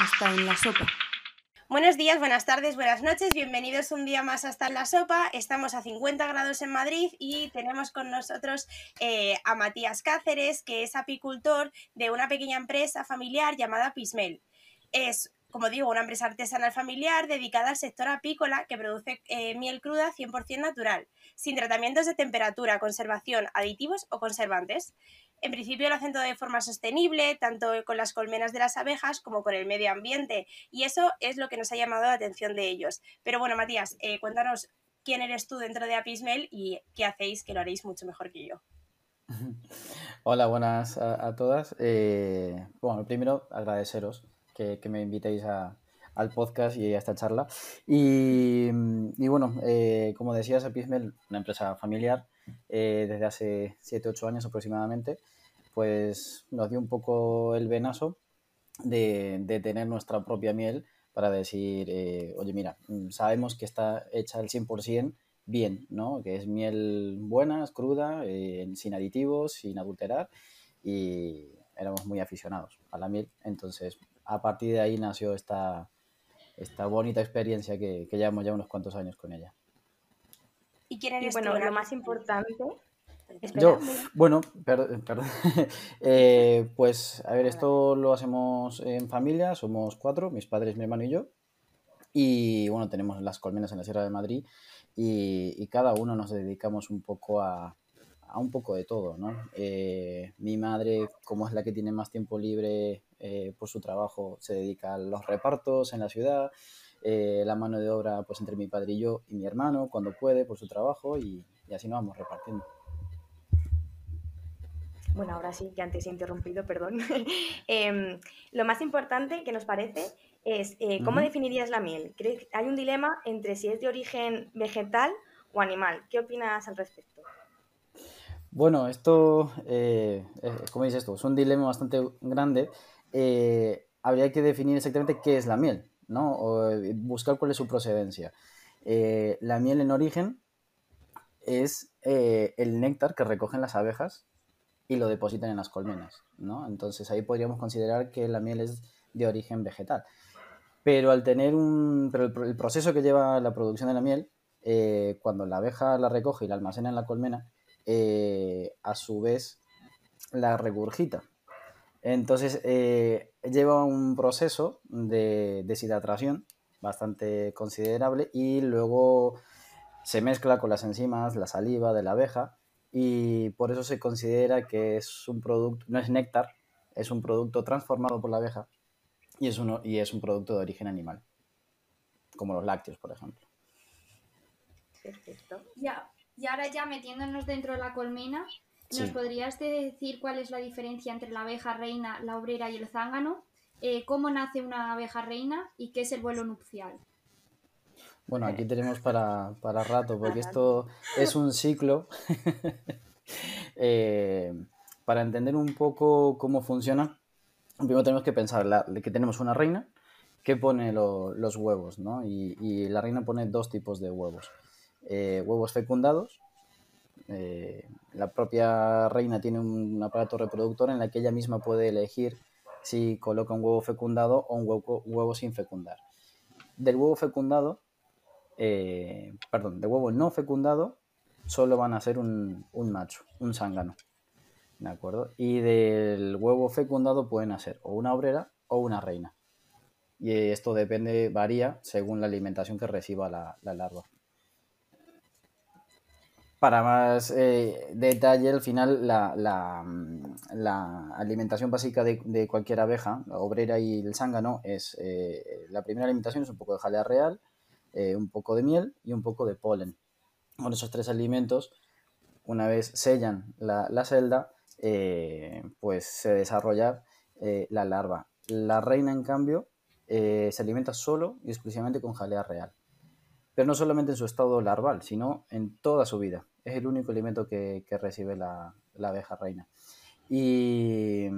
hasta en la sopa. Buenos días, buenas tardes, buenas noches, bienvenidos un día más hasta en la sopa. Estamos a 50 grados en Madrid y tenemos con nosotros eh, a Matías Cáceres, que es apicultor de una pequeña empresa familiar llamada Pismel. Es, como digo, una empresa artesanal familiar dedicada al sector apícola que produce eh, miel cruda 100% natural, sin tratamientos de temperatura, conservación, aditivos o conservantes. En principio lo hacen todo de forma sostenible, tanto con las colmenas de las abejas como con el medio ambiente, y eso es lo que nos ha llamado la atención de ellos. Pero bueno, Matías, eh, cuéntanos quién eres tú dentro de Apismel y qué hacéis, que lo haréis mucho mejor que yo. Hola, buenas a, todas. Eh, bueno, primero agradeceros que, me invitéis al podcast y a esta charla. Y, bueno, eh, como decías, Apismel, una empresa familiar desde hace 7-8 años aproximadamente pues nos dio un poco el venazo de, tener nuestra propia miel para decir, eh, oye, mira, mm, sabemos que está hecha al 100% bien, ¿no? Que es miel buena, es cruda, eh, sin aditivos, sin adulterar y éramos muy aficionados a la miel. Entonces, a partir de ahí nació esta, esta bonita experiencia que, llevamos ya unos cuantos años con ella. ¿Y quién eres bueno, lo más importante yo, bueno, perdón. Eh, pues a ver, esto lo hacemos en familia, somos cuatro, mis padres, mi hermano y yo. Y bueno, tenemos las colmenas en la Sierra de Madrid y, cada uno nos dedicamos un poco a, un poco de todo, ¿no? Eh, mi madre, como es la que tiene más tiempo libre eh, por su trabajo, se dedica a los repartos en la ciudad. la mano de obra, pues entre mi padre y yo y mi hermano, cuando puede, por su trabajo y así nos vamos repartiendo. Bueno, ahora sí, que antes he interrumpido, perdón. Em, lo más importante que nos parece es eh, cómo definirías la miel. Hay un dilema entre si es de origen vegetal o animal. ¿Qué opinas al respecto? Bueno, esto, eh, ¿cómo dices esto? Es un dilema bastante grande. Eh, habría que definir exactamente qué es la miel, ¿no? O buscar cuál es su procedencia. la miel en origen es el néctar que recogen las abejas y lo depositan en las colmenas, ¿no? Entonces ahí podríamos considerar que la miel es de origen vegetal. Pero al tener un... Pero el, proceso que lleva la producción de la miel, eh, cuando la abeja la recoge y la almacena en la colmena, eh, a su vez la regurgita. Entonces eh, lleva un proceso de deshidratación bastante considerable y luego se mezcla con las enzimas, la saliva de la abeja y por eso se considera que es un producto, no es néctar, es un producto transformado por la abeja y es, uno, y es un producto de origen animal, como los lácteos, por ejemplo. Perfecto. Ya, y ahora ya metiéndonos dentro de la colmena, ¿nos podrías decir cuál es la diferencia entre la abeja reina, la obrera y el zángano? Eh, ¿Cómo nace una abeja reina y qué es el vuelo nupcial? Bueno, aquí tenemos para, rato, porque esto es un ciclo. Eh, para entender un poco cómo funciona, primero tenemos que pensar que tenemos una reina que pone los huevos, ¿no? Y, la reina pone dos tipos de huevos. Eh, huevos fecundados. Eh, la propia reina tiene un aparato reproductor en la que ella misma puede elegir si coloca un huevo fecundado o un huevo, sin fecundar. Del huevo fecundado eh, perdón, de huevo no fecundado, solo van a ser un, macho, un zángano. ¿De acuerdo? Y del huevo fecundado pueden hacer o una obrera o una reina. Y esto depende, varía según la alimentación que reciba la, larva. Para más eh, detalle, al final, la, alimentación básica de, cualquier abeja, la obrera y el zángano, es eh, la primera alimentación es un poco de jalea real, eh, un poco de miel y un poco de polen. Con esos tres alimentos, una vez sellan la, celda, eh, pues se desarrolla eh, la larva. La reina, en cambio, se alimenta solo y exclusivamente con jalea real. Pero no solamente en su estado larval, sino en toda su vida. Es el único alimento que, recibe la, la abeja reina. Y,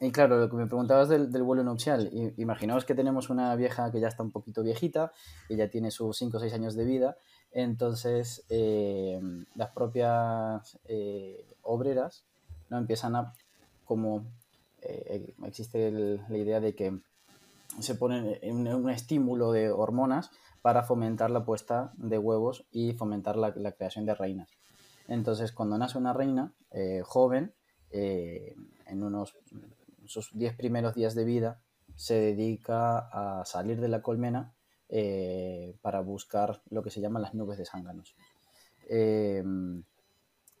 y claro, lo que me preguntabas del, vuelo nupcial, imaginaos que tenemos una vieja que ya está un poquito viejita, que ya tiene sus 5 o 6 años de vida, entonces eh, las propias eh, obreras ¿no? empiezan a, como eh, existe la idea de que se pone un, estímulo de hormonas para fomentar la puesta de huevos y fomentar la, creación de reinas. Entonces, cuando nace una reina eh, joven, eh, en unos sus 10 primeros días de vida, se dedica a salir de la colmena eh, para buscar lo que se llaman las nubes de zánganos.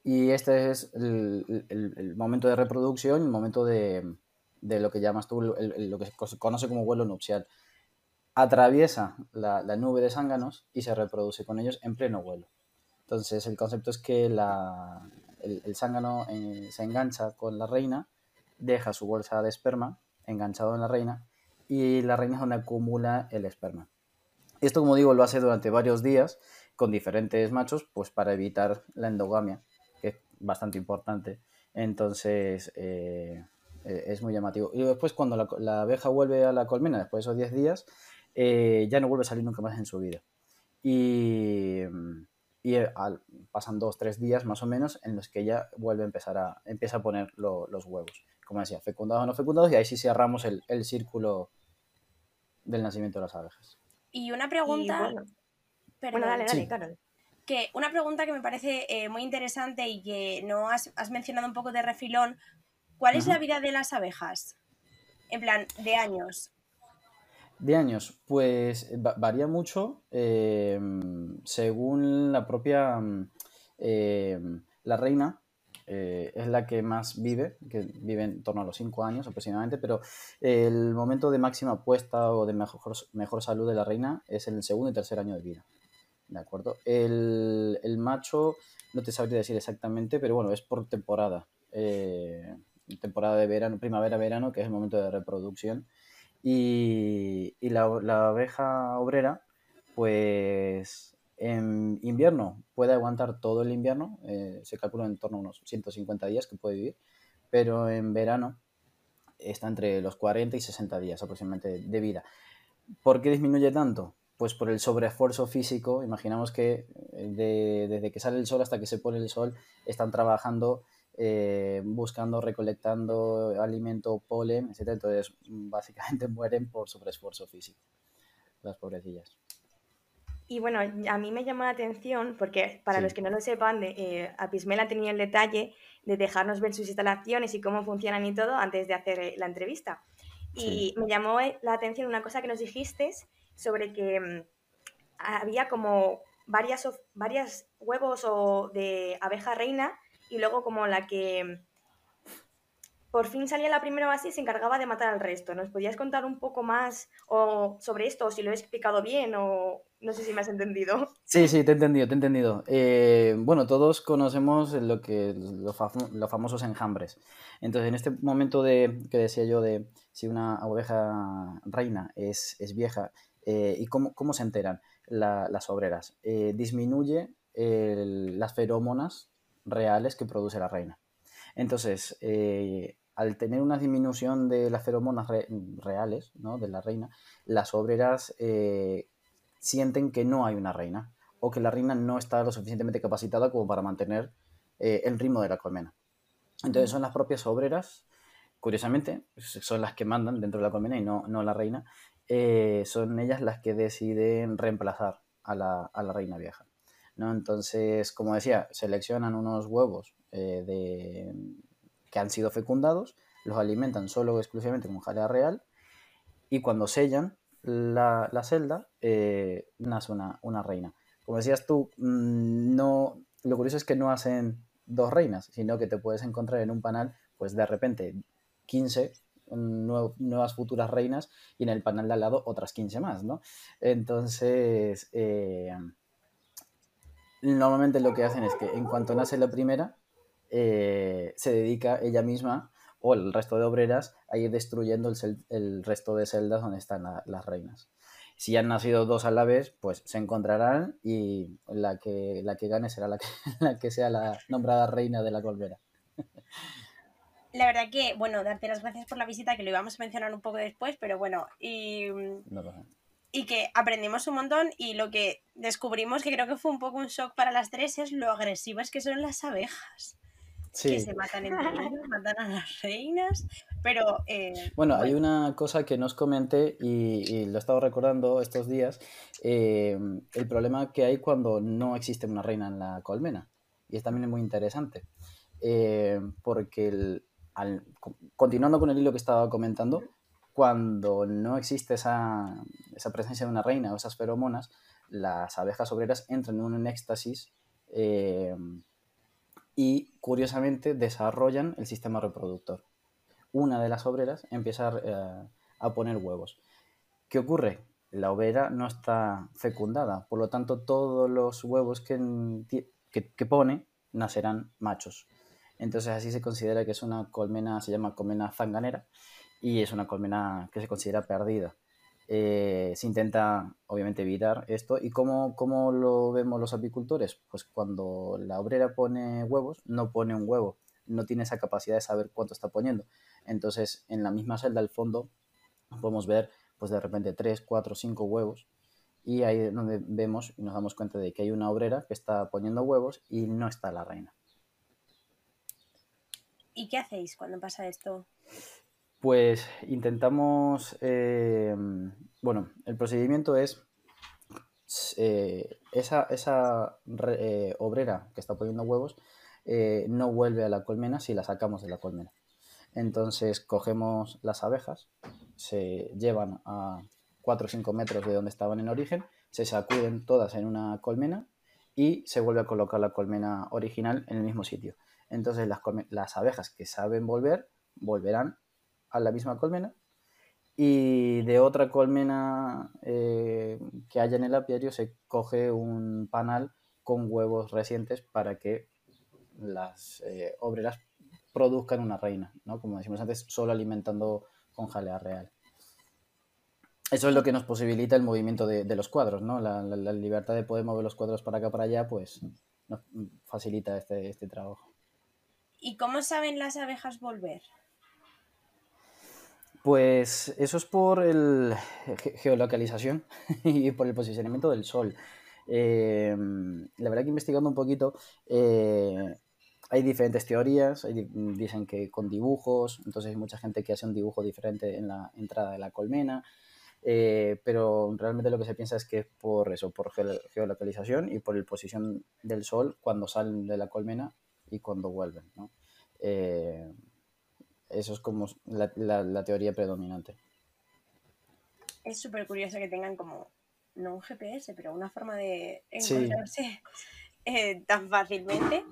y este es el, momento de reproducción, el momento de, de lo que llamas tú, lo que se conoce como vuelo nupcial. Atraviesa la, nube de zánganos y se reproduce con ellos en pleno vuelo. Entonces, el concepto es que la, el, zángano eh, se engancha con la reina, deja su bolsa de esperma enganchado en la reina y la reina es donde acumula el esperma. Esto, como digo, lo hace durante varios días con diferentes machos, pues para evitar la endogamia, que es bastante importante. Entonces, eh, eh, es muy llamativo. Y después cuando la, abeja vuelve a la colmena, después de esos 10 días, eh, ya no vuelve a salir nunca más en su vida. Y, y eh, pasan 2-3 días más o menos en los que ella vuelve a empezar a, empieza a poner los huevos. Como decía, fecundados o no fecundados, y ahí sí cerramos el, el círculo del nacimiento de las abejas. Y una pregunta... bueno, dale, dale, Carol que una pregunta que me parece muy interesante y que no has, has, mencionado un poco de refilón, ¿Cuál es la vida de las abejas? En plan, de años. De años, pues varía mucho eh, según la propia... Eh, la reina eh, es la que más vive, que vive en torno a los 5 años aproximadamente, pero el momento de máxima puesta o de mejor, mejor salud de la reina es en el segundo y tercer año de vida. ¿De acuerdo? El, el macho no te sabría decir exactamente, pero bueno, es por temporada temporada de verano, primavera-verano, que es el momento de reproducción. Y, la, abeja obrera, pues en invierno puede aguantar todo el invierno, eh, se calcula en torno a unos 150 días que puede vivir, pero en verano está entre los 40 y 60 días aproximadamente de vida. ¿Por qué disminuye tanto? Pues por el sobreesfuerzo físico. Imaginamos que eh, desde que sale el sol hasta que se pone el sol están trabajando eh, buscando, recolectando alimento, polen, etc. Entonces, básicamente mueren por sobreesfuerzo físico, las pobrecillas. Y bueno, a mí me llamó la atención porque para los que no lo sepan, de, eh, Apismela tenía el detalle de dejarnos ver sus instalaciones y cómo funcionan y todo antes de hacer eh, la entrevista. Y me llamó eh, la atención una cosa que nos dijiste sobre que mm, había como varias, varias huevos o de abeja reina y luego como la que por fin salía la primera base y se encargaba de matar al resto. ¿Nos podías contar un poco más o sobre esto, o si lo he explicado bien, o no sé si me has entendido? Sí, sí, te he entendido, te he entendido. Eh, bueno, todos conocemos lo que los, famosos enjambres. Entonces, en este momento de que decía yo de si una oveja reina es, es vieja eh, y cómo, cómo, se enteran las obreras, eh, disminuye las feromonas reales que produce la reina. Entonces, eh, al tener una disminución de las feromonas reales ¿no? de la reina, las obreras eh, sienten que no hay una reina o que la reina no está lo suficientemente capacitada como para mantener eh, el ritmo de la colmena. Entonces son las propias obreras, curiosamente, son las que mandan dentro de la colmena y no, no la reina, son ellas las que deciden reemplazar a la, a la reina vieja. ¿No? Entonces, como decía, seleccionan unos huevos eh, de, que han sido fecundados, los alimentan solo o exclusivamente con jalea real y cuando sellan la, celda, eh, nace una, reina. Como decías tú, mm, no, lo curioso es que no hacen dos reinas, sino que te puedes encontrar en un panel, pues de repente 15 nuevas futuras reinas y en el panel de al lado otras 15 más, ¿no? Entonces, eh, normalmente lo que hacen es que en cuanto nace la primera, eh, se dedica ella misma o el resto de obreras a ir destruyendo el, resto de celdas donde están las reinas. Si han nacido dos a la vez, pues se encontrarán y la que, la que gane será la que, la que sea la nombrada reina de la colmena. La verdad que, bueno, darte las gracias por la visita, que lo íbamos a mencionar un poco después, pero bueno, y y que aprendimos un montón y lo que descubrimos, que creo que fue un poco un shock para las tres, es lo agresivas que son las abejas. que se matan entre ellos, matan a las reinas, pero... Eh, bueno, hay una cosa que nos comenté y, lo he estado recordando estos días, eh, el problema que hay cuando no existe una reina en la colmena. Y es también muy interesante, eh, porque continuando con el hilo que estaba comentando, cuando no existe esa, esa, presencia de una reina o esas feromonas, las abejas obreras entran en un éxtasis y curiosamente desarrollan el sistema reproductor. Una de las obreras empieza eh, a, poner huevos. ¿Qué ocurre? La obrera no está fecundada, por lo tanto todos los huevos que, que, pone nacerán machos. Entonces así se considera que es una colmena, se llama colmena zanganera y es una colmena que se considera perdida. Eh, se intenta, obviamente, evitar esto. ¿Y cómo, cómo, lo vemos los apicultores? Pues cuando la obrera pone huevos, no pone un huevo, no tiene esa capacidad de saber cuánto está poniendo. Entonces, en la misma celda al fondo, podemos ver, pues de repente, 3, 4, 5 huevos. Y ahí es donde vemos y nos damos cuenta de que hay una obrera que está poniendo huevos y no está la reina. ¿Y qué hacéis cuando pasa esto? Pues intentamos, eh, bueno, el procedimiento es eh, esa, eh, obrera que está poniendo huevos no vuelve a la colmena si la sacamos de la colmena. Entonces cogemos las abejas, se llevan a 4 o 5 metros de donde estaban en origen, se sacuden todas en una colmena y se vuelve a colocar la colmena original en el mismo sitio. Entonces las, las abejas que saben volver volverán a la misma colmena y de otra colmena eh, que haya en el apiario se coge un panal con huevos recientes para que las eh, obreras produzcan una reina, ¿no? Como decimos antes, solo alimentando con jalea real. Eso es lo que nos posibilita el movimiento de, los cuadros, ¿no? La, libertad de poder mover los cuadros para acá para allá, pues nos facilita este, este trabajo. ¿Y cómo saben las abejas volver? Pues eso es por el geolocalización y por el posicionamiento del Sol. Em, la verdad que investigando un poquito, eh, hay diferentes teorías, dicen que con dibujos, entonces hay mucha gente que hace un dibujo diferente en la entrada de la colmena, eh, pero realmente lo que se piensa es que es por eso, por geolocalización y por el posición del Sol cuando salen de la colmena y cuando vuelven. ¿no? Eso es como la, teoría predominante. Es súper curioso que tengan como, no un GPS, pero una forma de encontrarse eh, tan fácilmente.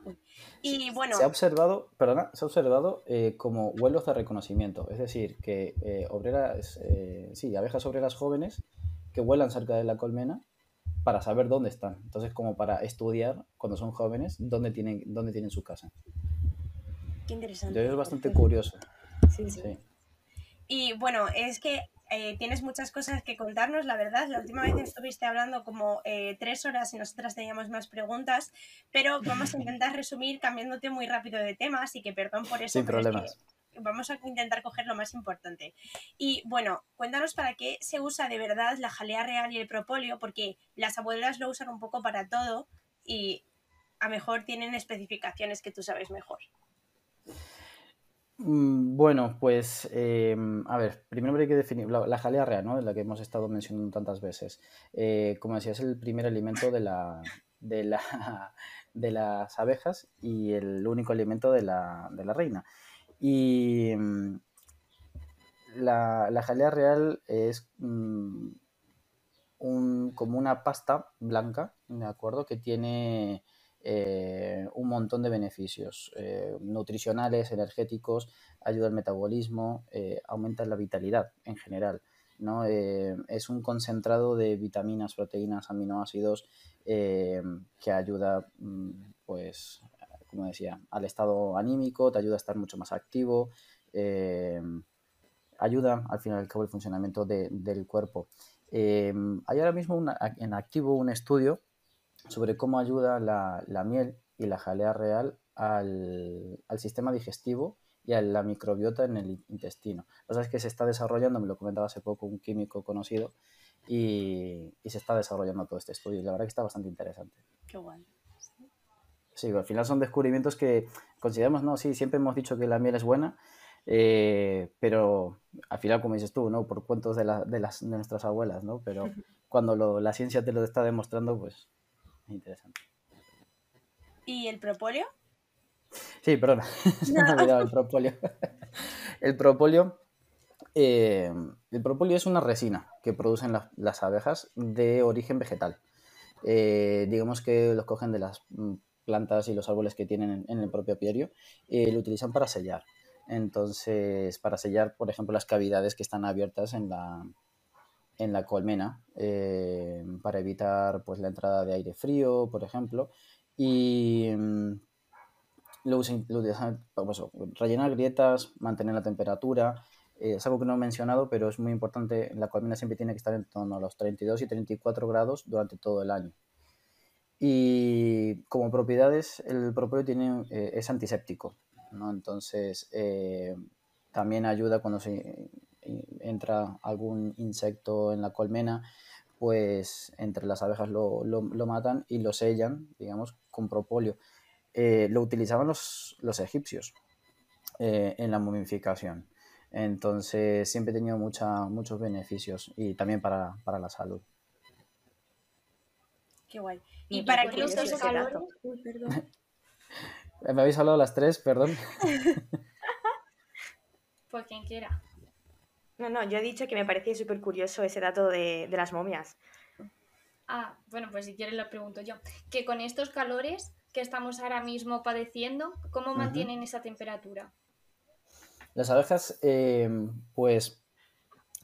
Y bueno. Se ha observado, perdona, se ha observado eh, como vuelos de reconocimiento. Es decir, que eh, obreras, sí, abejas obreras jóvenes que vuelan cerca de la colmena para saber dónde están. Entonces, como para estudiar cuando son jóvenes dónde tienen, dónde tienen su casa. Qué interesante. es bastante curioso. Sí, sí. Y bueno, es que eh, tienes muchas cosas que contarnos, la verdad. La última vez estuviste hablando como eh, tres horas y nosotras teníamos más preguntas, pero vamos a intentar resumir cambiándote muy rápido de tema, así que perdón por eso. Sin problemas. Vamos a intentar coger lo más importante. Y bueno, cuéntanos para qué se usa de verdad la jalea real y el propóleo, porque las abuelas lo usan un poco para todo y a mejor tienen especificaciones que tú sabes mejor. Mm, bueno, pues em, a ver, primero hay que definir la, jalea real, ¿no? De la que hemos estado mencionando tantas veces. Eh, como decía, es el primer alimento de, la, de, la, de las abejas y el único alimento de la, de la reina. Y mm, la, la, jalea real es mm, un, como una pasta blanca, ¿de acuerdo? Que tiene eh, un montón de beneficios eh, nutricionales, energéticos, ayuda al metabolismo, eh, aumenta la vitalidad en general. ¿no? es un concentrado de vitaminas, proteínas, aminoácidos que ayuda, mm, pues, como decía, al estado anímico, te ayuda a estar mucho más activo, ayuda al final y al cabo el funcionamiento del cuerpo. hay ahora mismo en activo un estudio sobre cómo ayuda la, miel y la jalea real al, sistema digestivo y a la microbiota en el intestino. Lo que es que se está desarrollando, me lo comentaba hace poco un químico conocido, y, se está desarrollando todo este estudio. Y la verdad que está bastante interesante. Qué guay. Sí, al final son descubrimientos que consideramos, no, sí, siempre hemos dicho que la miel es buena, eh, pero al final, como dices tú, ¿no? Por cuentos de, de, las, de nuestras abuelas, ¿no? Pero cuando la ciencia te lo está demostrando, pues es interesante. ¿Y el propóleo? Sí, perdona, se me olvidado el propóleo. el propóleo, eh, el propóleo es una resina que producen las abejas de origen vegetal. Eh, digamos que los cogen de las mm, plantas y los árboles que tienen en, el propio apiario y lo utilizan para sellar. Entonces, para sellar, por ejemplo, las cavidades que están abiertas en la, en la colmena, eh, para evitar pues, la entrada de aire frío, por ejemplo, y mm, lo, para pues, rellenar grietas, mantener la temperatura. Eh, es algo que no he mencionado, pero es muy importante. La colmena siempre tiene que estar en torno a los 32 y 34 grados durante todo el año. Y como propiedades, el propóleo tiene, eh, es antiséptico, ¿no? Entonces, eh, también ayuda cuando se entra algún insecto en la colmena, pues entre las abejas lo, lo, matan y lo sellan, digamos, con propóleo. Eh, lo utilizaban los, los egipcios en la momificación. Entonces, siempre he tenido mucha, muchos beneficios y también para, para la salud. Qué guay. Y para que estos calores... Me habéis hablado las tres, perdón. pues quien quiera. No, no, yo he dicho que me parecía súper curioso ese dato de, las momias. Ah, bueno, pues si quieres lo pregunto yo. Que con estos calores que estamos ahora mismo padeciendo, ¿cómo mantienen esa temperatura? Las abejas, eh, pues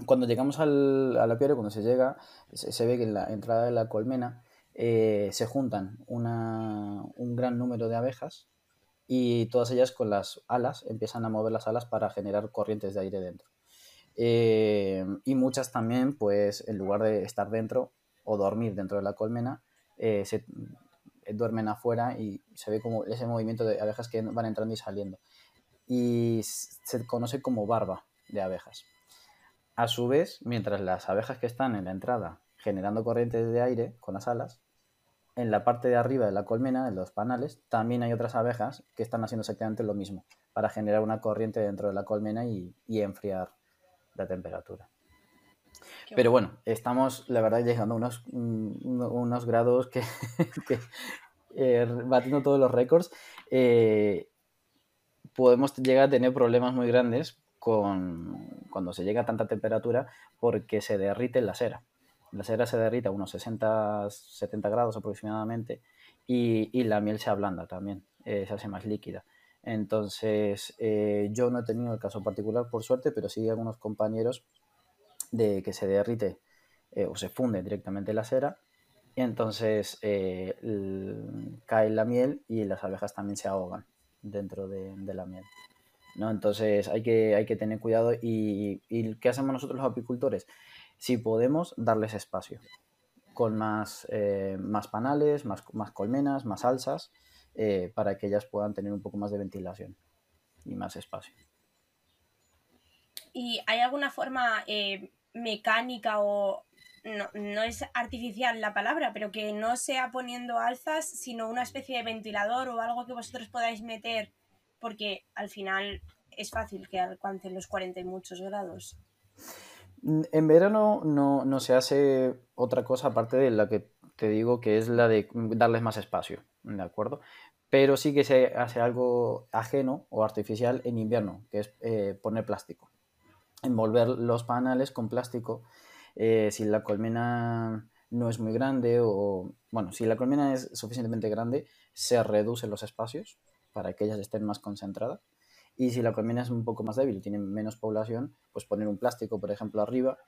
cuando llegamos al, al apiario, cuando se llega, se, ve que en la entrada de la colmena eh, se juntan un gran número de abejas y todas ellas con las alas empiezan a mover las alas para generar corrientes de aire dentro. Eh, y muchas también, pues en lugar de estar dentro o dormir dentro de la colmena, eh, se duermen afuera y se ve como ese movimiento de abejas que van entrando y saliendo. Y se conoce como barba de abejas. A su vez, mientras las abejas que están en la entrada generando corrientes de aire con las alas. En la parte de arriba de la colmena, en los panales, también hay otras abejas que están haciendo exactamente lo mismo, para generar una corriente dentro de la colmena y, enfriar la temperatura. Pero bueno, estamos, la verdad, llegando a unos, mm, unos grados que, eh, batiendo todos los récords, eh, podemos llegar a tener problemas muy grandes con, cuando se llega a tanta temperatura porque se derrite la cera la cera se derrita a unos 60, 70 grados aproximadamente y, la miel se ablanda también, eh, se hace más líquida. Entonces, eh, yo no he tenido el caso particular, por suerte, pero sí algunos compañeros de que se derrite eh, o se funde directamente la cera. Y entonces cae la miel y las abejas también se ahogan dentro de, la miel. ¿no? Entonces hay que, hay que tener cuidado. ¿Y, ¿Y qué hacemos nosotros los apicultores? si podemos darles espacio, con más, eh, más panales, más, más, colmenas, más alzas, eh, para que ellas puedan tener un poco más de ventilación y más espacio. ¿Y hay alguna forma eh, mecánica o no, no, es artificial la palabra, pero que no sea poniendo alzas, sino una especie de ventilador o algo que vosotros podáis meter, porque al final es fácil que alcancen los 40 y muchos grados. Mm, en verano no, se hace otra cosa aparte de la que te digo que es la de darles más espacio, ¿de acuerdo? Pero sí que se hace algo ajeno o artificial en invierno, que es eh, poner plástico. Envolver los panales con plástico. Eh, si la colmena no es muy grande o, bueno, si la colmena es suficientemente grande, se reducen los espacios para que ellas estén más concentradas y si la colmena es un poco más débil tiene menos población, pues poner un plástico, por ejemplo, arriba,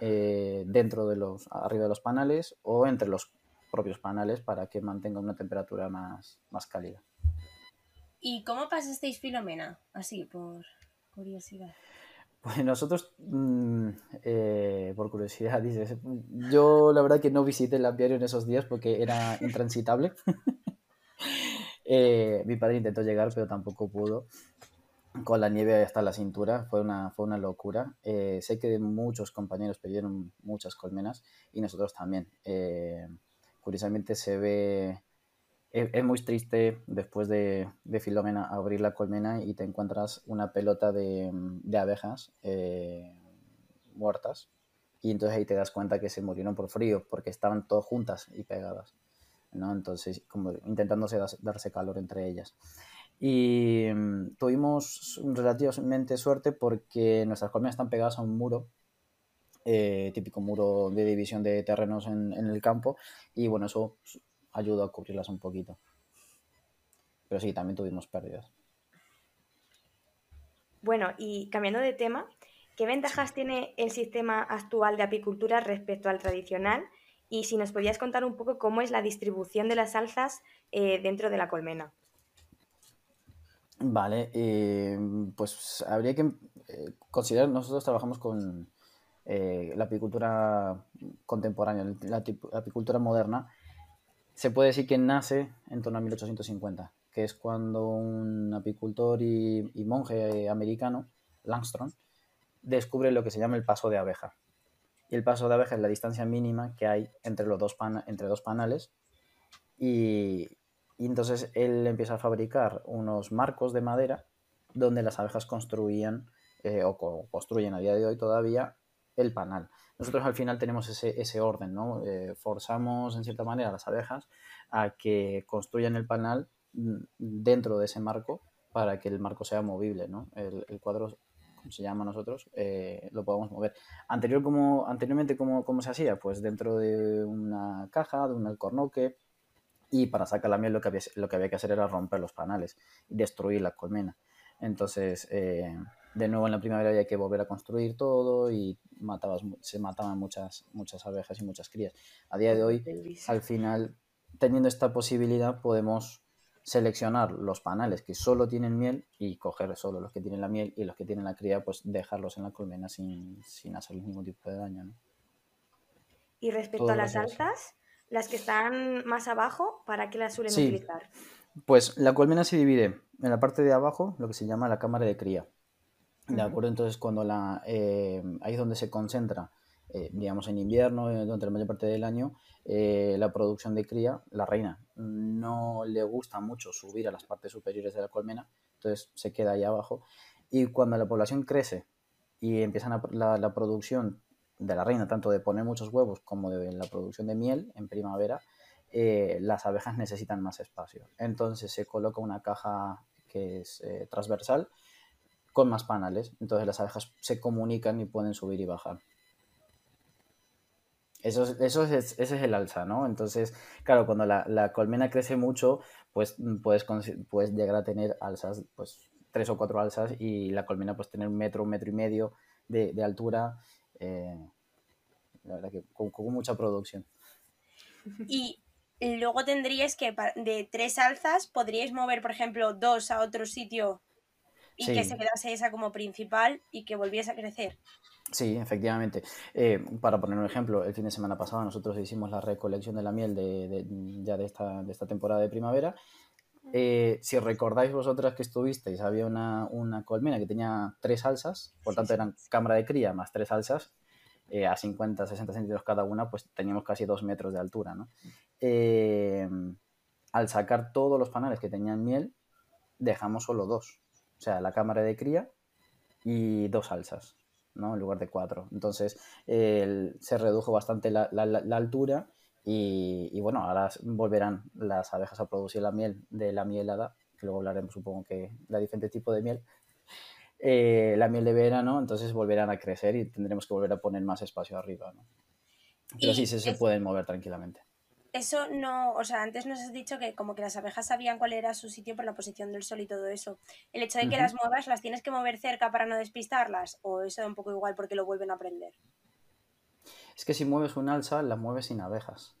eh, dentro de los, arriba de los panales o entre los propios panales para que mantenga una temperatura más, más cálida. ¿Y cómo pasasteis Filomena? Así, por curiosidad. Pues nosotros, mm, eh, por curiosidad, dices, yo la verdad que no visité el apiario en esos días porque era intransitable. Eh, mi padre intentó llegar, pero tampoco pudo con la nieve hasta la cintura, fue una, fue una locura. Eh, sé que muchos compañeros perdieron muchas colmenas y nosotros también. Curiosamente se ve es, muy triste después de, de, Filomena abrir la colmena y te encuentras una pelota de, de abejas eh, muertas y entonces ahí te das cuenta que se murieron por frío porque estaban todas juntas y pegadas, ¿no? Entonces, como intentándose darse calor entre ellas. Y mm, tuvimos relativamente suerte porque nuestras colmenas están pegadas a un muro, eh, típico muro de división de terrenos en, en, el campo, y bueno, eso ayudó a cubrirlas un poquito. Pero sí, también tuvimos pérdidas. Bueno, y cambiando de tema, ¿qué ventajas tiene el sistema actual de apicultura respecto al tradicional? Y si nos podías contar un poco cómo es la distribución de las alzas eh, dentro de la colmena. Vale, eh, pues habría que eh, considerar, nosotros trabajamos con la apicultura contemporánea, la apicultura moderna, se puede decir que nace en torno a 1850, que es cuando un apicultor y, monje americano, Langstrom, descubre lo que se llama el paso de abeja. Y el paso de abeja es la distancia mínima que hay entre, los dos, entre dos panales. Y, entonces él empieza a fabricar unos marcos de madera donde las abejas construían eh, o construyen a día de hoy todavía el panal. Nosotros al final tenemos ese, ese orden, ¿no? Eh, forzamos en cierta manera a las abejas a que construyan el panal mm, dentro de ese marco para que el marco sea movible, ¿no? El, el cuadro, como se llama nosotros, eh, lo podamos mover. Anterior, como, anteriormente, ¿cómo, ¿cómo se hacía? Pues dentro de una caja, de un alcornoque, y para sacar la miel lo que había, lo que, había que hacer era romper los panales y destruir la colmena. Entonces, eh, de nuevo en la primavera había que volver a construir todo y matabas, se mataban muchas, muchas abejas y muchas crías. A día de hoy, al final, teniendo esta posibilidad, podemos seleccionar los panales que solo tienen miel y coger solo los que tienen la miel y los que tienen la cría, pues dejarlos en la colmena sin, sin hacerles ningún tipo de daño. ¿no? Y respecto a las altas, las que están más abajo, ¿para qué las suelen utilizar? Pues la colmena se divide en la parte de abajo, lo que se llama la cámara de cría. ¿De acuerdo? Entonces, cuando la, eh, ahí es donde se concentra, eh, digamos, en invierno, eh, durante la mayor parte del año, la producción de cría, la reina no le gusta mucho subir a las partes superiores de la colmena, entonces se queda ahí abajo. Y cuando la población crece y empieza la, la, producción de la reina, tanto de poner muchos huevos como de la producción de miel en primavera, las abejas necesitan más espacio. Entonces se coloca una caja que es transversal con más panales. Entonces las abejas se comunican y pueden subir y bajar. Eso, eso es, ese es el alza, ¿no? Entonces, claro, cuando la, colmena crece mucho, pues puedes, puedes llegar a tener alzas, pues tres o cuatro alzas y la colmena pues tener un metro, un metro y medio de, altura. Eh, la verdad que con, mucha producción. Y luego tendríais que de tres alzas podríais mover, por ejemplo, dos a otro sitio y que se quedase esa como principal y que volviese a crecer. Sí, efectivamente. Eh, para poner un ejemplo, el fin de semana pasado nosotros hicimos la recolección de la miel de, ya de esta, de esta temporada de primavera. Eh, si recordáis vosotras que estuvisteis, había una, una, colmena que tenía tres alzas, por tanto eran cámara de cría más tres alzas, eh, a 50, 60 centímetros cada una, pues teníamos casi dos metros de altura. ¿no? al sacar todos los panales que tenían miel, dejamos solo dos o sea, la cámara de cría y dos alzas, ¿no? En lugar de cuatro. Entonces, se redujo bastante la, altura y, bueno, ahora volverán las abejas a producir la miel de la mielada, que luego hablaremos, supongo que, de diferente tipo de miel. Eh, la miel de verano, entonces volverán a crecer y tendremos que volver a poner más espacio arriba, ¿no? Pero sí, se pueden mover tranquilamente eso no, o sea, antes nos has dicho que como que las abejas sabían cuál era su sitio por la posición del sol y todo eso. El hecho de que las muevas, ¿las tienes que mover cerca para no despistarlas? ¿O eso da un poco igual porque lo vuelven a aprender? Es que si mueves un alza, la mueves sin abejas.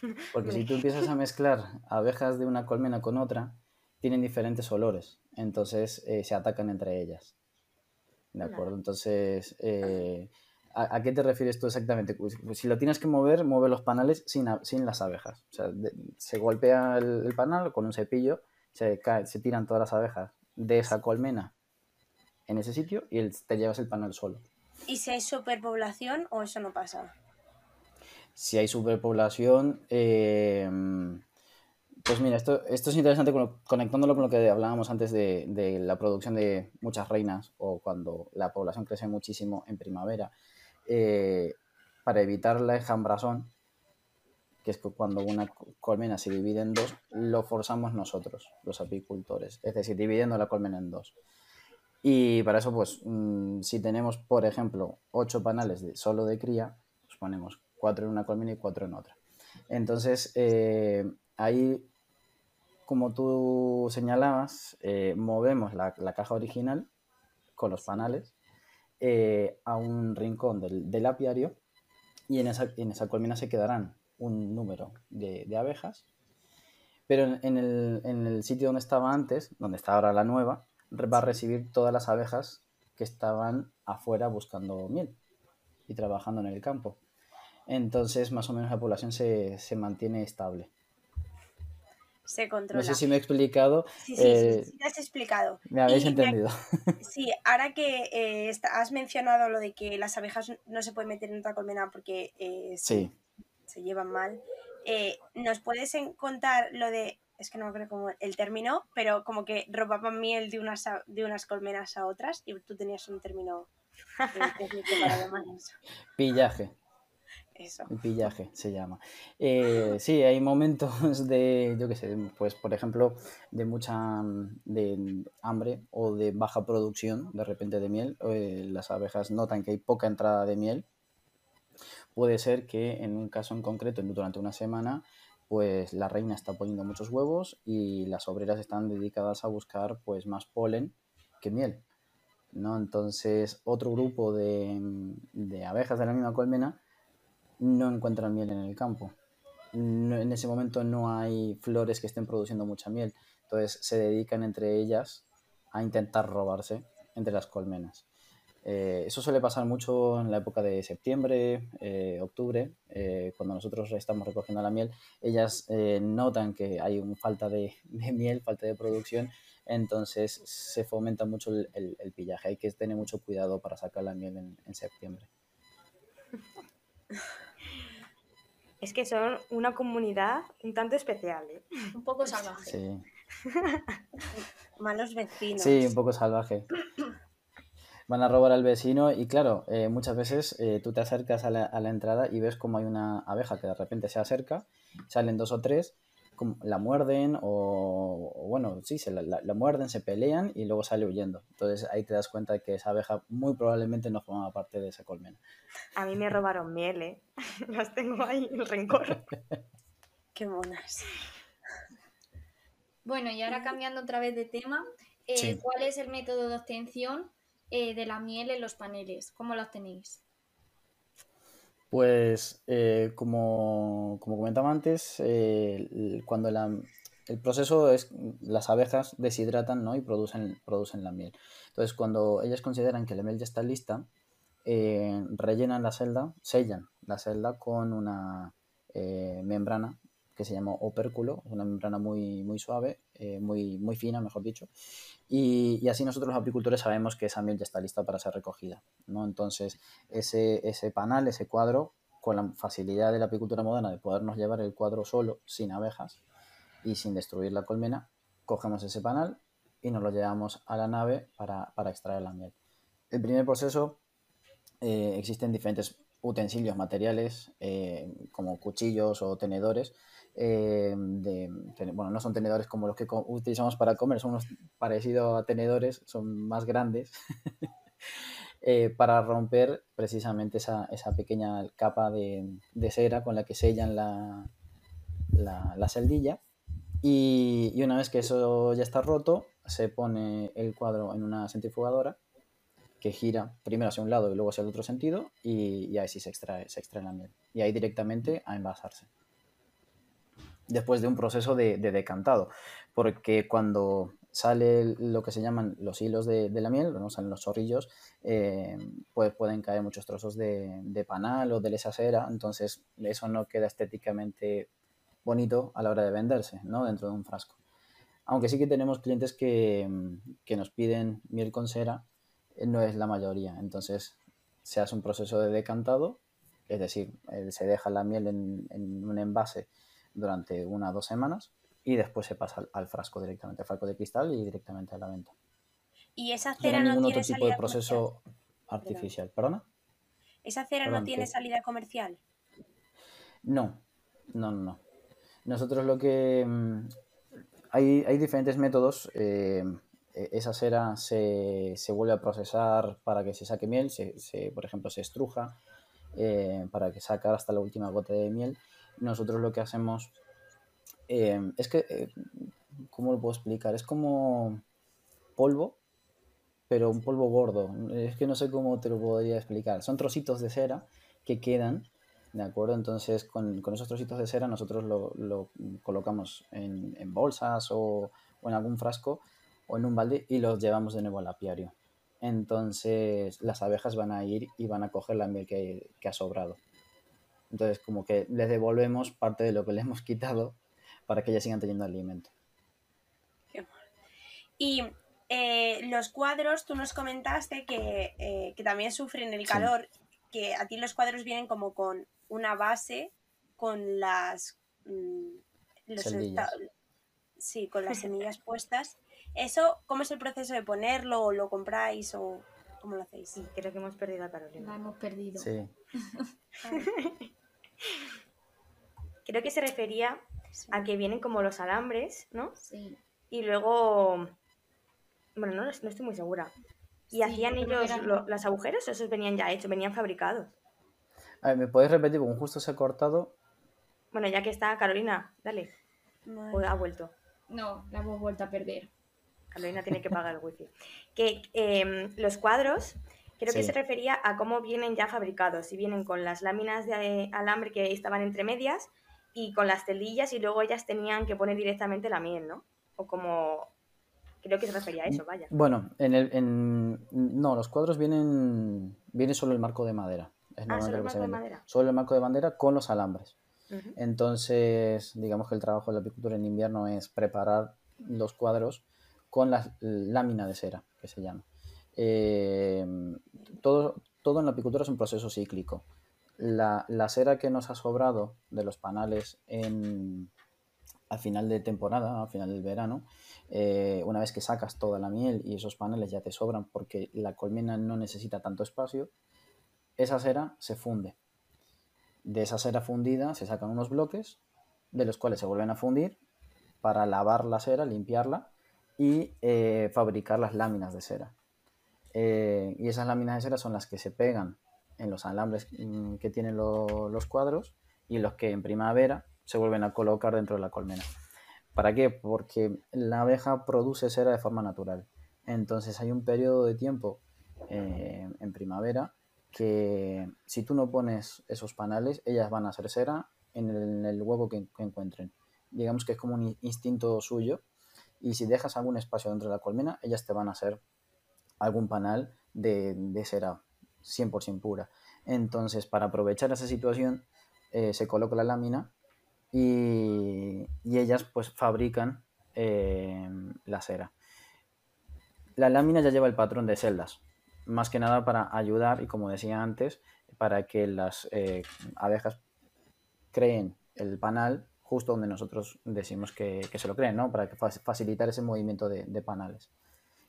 Porque si tú empiezas a mezclar abejas de una colmena con otra, tienen diferentes olores. Entonces eh, se atacan entre ellas. ¿De acuerdo? Entonces, eh, ¿A, qué te refieres tú exactamente? Pues, pues, si lo tienes que mover, mueve los panales sin, sin las abejas. O sea, se golpea el, panal con un cepillo, se, se tiran todas las abejas de esa colmena en ese sitio y te llevas el panal solo. ¿Y si hay superpoblación o eso no pasa? Si hay superpoblación, eh, Pues mira, esto, esto es interesante conectándolo con lo que hablábamos antes de, de, la producción de muchas reinas o cuando la población crece muchísimo en primavera. Eh, para evitar la enjambrazón, que es cuando una colmena se divide en dos, lo forzamos nosotros, los apicultores, es decir, dividiendo la colmena en dos. Y para eso, pues, mm, si tenemos, por ejemplo, ocho panales de, solo de cría, pues ponemos cuatro en una colmena y cuatro en otra. Entonces, eh, ahí como tú señalabas, eh, movemos la, caja original con los panales eh, a un rincón del, apiario y en esa, en esa, colmena se quedarán un número de, abejas, pero en, el, sitio donde estaba antes, donde está ahora la nueva, va a recibir todas las abejas que estaban afuera buscando miel y trabajando en el campo. Entonces, más o menos la población se mantiene estable se controla. No sé si me he explicado. Sí, sí, sí, eh, te has explicado. Me habéis entendido. sí, ahora que eh, has mencionado lo de que las abejas no se pueden meter en otra colmena porque eh, se, llevan mal, ¿nos puedes contar lo de, es que no me acuerdo cómo el término, pero como que robaban miel de unas, de unas colmenas a otras y tú tenías un término Pillaje. El pillaje se llama. Eh, sí, hay momentos de, yo qué sé, pues por ejemplo, de mucha de hambre o de baja producción de repente de miel. Eh, las abejas notan que hay poca entrada de miel. Puede ser que en un caso en concreto, durante una semana, pues la reina está poniendo muchos huevos y las obreras están dedicadas a buscar pues más polen que miel. ¿no? Entonces, otro grupo de, de abejas de la misma colmena no encuentran miel en el campo. en ese momento no hay flores que estén produciendo mucha miel. Entonces se dedican entre ellas a intentar robarse entre las colmenas. Eh, eso suele pasar mucho en la época de septiembre, eh, octubre, eh, cuando nosotros estamos recogiendo la miel. Ellas notan que hay una falta de, miel, falta de producción, entonces se fomenta mucho el, pillaje. Hay que tener mucho cuidado para sacar la miel en septiembre. Es que son una comunidad un tanto especial, ¿eh? Un poco salvaje. Sí. Malos vecinos. Sí, un poco salvaje. Van a robar al vecino y claro, eh, muchas veces eh, tú te acercas a la, a la, entrada y ves como hay una abeja que de repente se acerca, salen dos o tres la muerden o, bueno, sí, se la, muerden, se pelean y luego sale huyendo. Entonces ahí te das cuenta de que esa abeja muy probablemente no formaba parte de esa colmena. A mí me robaron miel, ¿eh? Las tengo ahí, el rencor. Qué monas. Bueno, y ahora cambiando otra vez de tema, eh, ¿cuál es el método de obtención eh, de la miel en los paneles? ¿Cómo lo obtenéis? Pues eh, como, comentaba antes, eh, cuando el proceso es, las abejas deshidratan ¿no? y producen, producen la miel. Entonces cuando ellas consideran que la miel ya está lista, eh, rellenan la celda, sellan la celda con una membrana que se llama opérculo, una membrana muy, muy suave, muy, muy fina, mejor dicho, y, así nosotros los apicultores sabemos que esa miel ya está lista para ser recogida. ¿no? Entonces, ese, ese panal, ese cuadro, con la facilidad de la apicultura moderna de podernos llevar el cuadro solo, sin abejas y sin destruir la colmena, cogemos ese panal y nos lo llevamos a la nave para, extraer la miel. El primer proceso eh, existen diferentes utensilios, materiales, eh, como cuchillos o tenedores, eh, bueno, no son tenedores como los que utilizamos para comer, son unos parecidos a tenedores, son más grandes, eh, para romper precisamente esa, esa pequeña capa de, de, cera con la que sellan la, la, la celdilla. Y, y, una vez que eso ya está roto, se pone el cuadro en una centrifugadora que gira primero hacia un lado y luego hacia el otro sentido y, y ahí sí se extrae, se extrae la miel. Y ahí directamente a envasarse después de un proceso de, decantado, porque cuando sale lo que se llaman los hilos de, la miel, ¿no? salen los zorrillos, eh, pues pueden caer muchos trozos de, panal o de lesa cera, entonces eso no queda estéticamente bonito a la hora de venderse ¿no? dentro de un frasco. Aunque sí que tenemos clientes que, nos piden miel con cera, eh, no es la mayoría, entonces se hace un proceso de decantado, es decir, eh, se deja la miel en un envase durante una o dos semanas y después se pasa al, frasco directamente, al frasco de cristal y directamente a la venta. ¿Y esa cera no, ningún tiene otro tipo de proceso artificial. ¿Perdona? ¿Esa cera no tiene salida comercial? No, no, no. Nosotros lo que... Mm, hay, hay diferentes métodos. Eh, e, esa cera se, se, vuelve a procesar para que se saque miel. Se, por ejemplo, se estruja eh, para que sacar hasta la última gota de miel. Nosotros lo que hacemos eh, es que, ¿cómo lo puedo explicar? Es como polvo, pero un polvo gordo. Es que no sé cómo te lo podría explicar. Son trocitos de cera que quedan, ¿de acuerdo? Entonces, con, con esos trocitos de cera nosotros lo, lo colocamos en, en bolsas o, o, en algún frasco o en un balde y los llevamos de nuevo al apiario. Entonces, las abejas van a ir y van a coger la miel que, que ha sobrado. Entonces, como que les devolvemos parte de lo que les hemos quitado para que ellas sigan teniendo alimento. Y eh, los cuadros, tú nos comentaste que, eh, también sufren el calor, que a ti los cuadros vienen como con una base, con las... Mm, sí, con las semillas puestas. ¿Eso cómo es el proceso de ponerlo o lo compráis o cómo lo hacéis? Sí, creo que hemos perdido a Carolina. La hemos perdido. Sí. creo que se refería a que vienen como los alambres, ¿no? Sí. Y luego bueno, no, no estoy muy segura. ¿Y hacían ellos los agujeros o esos venían ya hechos, venían fabricados? A ver, ¿me puedes repetir? Como justo se ha cortado. Bueno, ya que está Carolina, dale. ¿O ha vuelto? No, la hemos vuelto a perder. Carolina tiene que pagar el wifi. Que em, los cuadros, creo que se refería a cómo vienen ya fabricados. Si vienen con las láminas de alambre que estaban entre medias y con las telillas y luego ellas tenían que poner directamente la miel, ¿no? O como Creo que se refería a eso, vaya. Bueno, en el, en... no, los cuadros vienen, viene solo el marco de madera. ah, solo el marco de madera. Solo el marco de madera con los alambres. Entonces, digamos que el trabajo de la apicultura en invierno es preparar los cuadros con la lámina de cera, que se llama. Eh, todo, en la apicultura es un proceso cíclico. La, cera que nos ha sobrado de los panales al final de temporada, al final del verano, eh, una vez que sacas toda la miel y esos paneles ya te sobran porque la colmena no necesita tanto espacio, esa cera se funde. De esa cera fundida se sacan unos bloques, de los cuales se vuelven a fundir para lavar la cera, limpiarla y eh, fabricar las láminas de cera. Eh, y esas láminas de cera son las que se pegan en los alambres mm, que tienen los cuadros y los que en primavera se vuelven a colocar dentro de la colmena. ¿Para qué? Porque la abeja produce cera de forma natural. Entonces hay un periodo de tiempo eh, en primavera que si tú no pones esos panales, ellas van a hacer cera en el, huevo que, encuentren. Digamos que es como un instinto suyo. Y si dejas algún espacio dentro de la colmena, ellas te van a hacer algún panal de, de cera 100% pura. Entonces, para aprovechar esa situación, eh, se coloca la lámina y, ellas pues fabrican eh, la cera. La lámina ya lleva el patrón de celdas, más que nada para ayudar y como decía antes, para que las eh, abejas creen el panal justo donde nosotros decimos que, se lo creen, ¿no? Para facilitar ese movimiento de, panales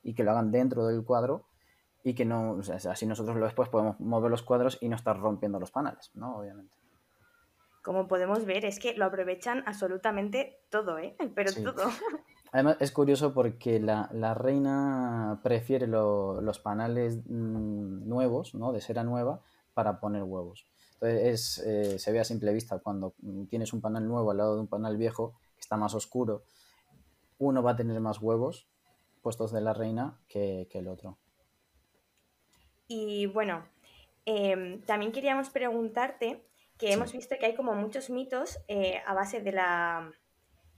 y que lo hagan dentro del cuadro y que no, así nosotros después podemos mover los cuadros y no estar rompiendo los panales, ¿no? Obviamente como podemos ver, es que lo aprovechan absolutamente todo, ¿eh? Pero todo. Además, es curioso porque la, reina prefiere los panales mm, nuevos, ¿no? De cera nueva, para poner huevos. Entonces, eh, se ve a simple vista cuando tienes un panal nuevo al lado de un panal viejo, que está más oscuro, uno va a tener más huevos puestos de la reina que, el otro. Y bueno, em, también queríamos preguntarte que hemos visto que hay como muchos mitos eh, a base de la,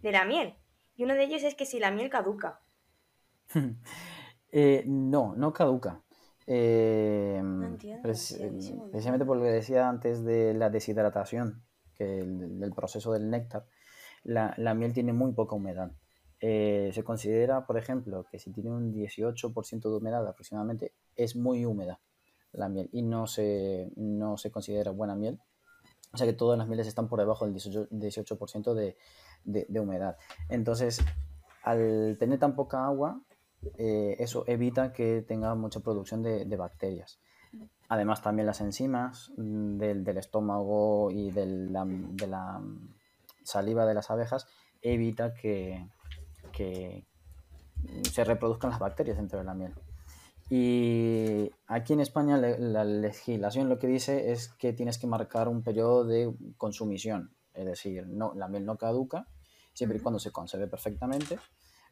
de la miel. Y uno de ellos es que si la miel caduca. Eh, no, no caduca. Eh, precisamente por lo que decía antes de la deshidratación, que el, del proceso del néctar, la, la, miel tiene muy poca humedad. Se considera, por ejemplo, que si tiene un 18% de humedad aproximadamente, es muy húmeda la miel y no se, no se considera buena miel O sea que todas las mieles están por debajo del 18%, de, de, humedad. Entonces, al tener tan poca agua, eh, eso evita que tenga mucha producción de, bacterias. Además, también las enzimas del, estómago y de la, saliva de las abejas evita que, se reproduzcan las bacterias dentro de la miel. Y aquí en España la, legislación lo que dice es que tienes que marcar un periodo de consumición, es decir, no, la miel no caduca siempre y cuando se conserve perfectamente,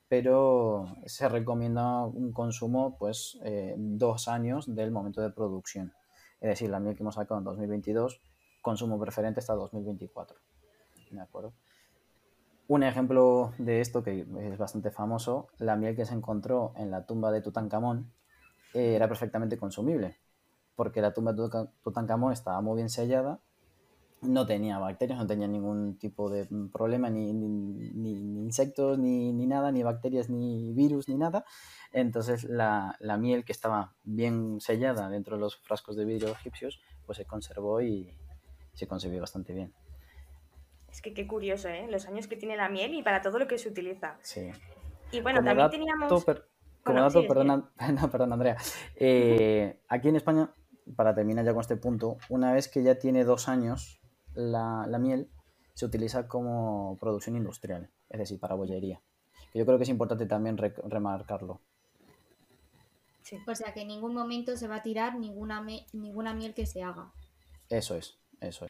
pero se recomienda un consumo pues eh, dos años del momento de producción. Es decir, la miel que hemos sacado en 2022, consumo preferente hasta 2024. ¿De acuerdo? Un ejemplo de esto que es bastante famoso, la miel que se encontró en la tumba de Tutankamón eh, era perfectamente consumible, porque la tumba de Tutankamón estaba muy bien sellada, no tenía bacterias, no tenía ningún tipo de problema, ni, insectos, ni, nada, ni bacterias, ni virus, ni nada. Entonces la, miel que estaba bien sellada dentro de los frascos de vidrio egipcios, pues se conservó y se conservó bastante bien. Es que qué curioso, ¿eh? Los años que tiene la miel y para todo lo que se utiliza. Sí. Y bueno, también teníamos... como dato, perdona, perdón, Andrea. Eh, aquí en España, para terminar ya con este punto, una vez que ya tiene dos años la, miel, se utiliza como producción industrial, es decir, para bollería. Yo creo que es importante también remarcarlo. Sí. O sea que en ningún momento se va a tirar ninguna, ninguna miel que se haga. Eso es.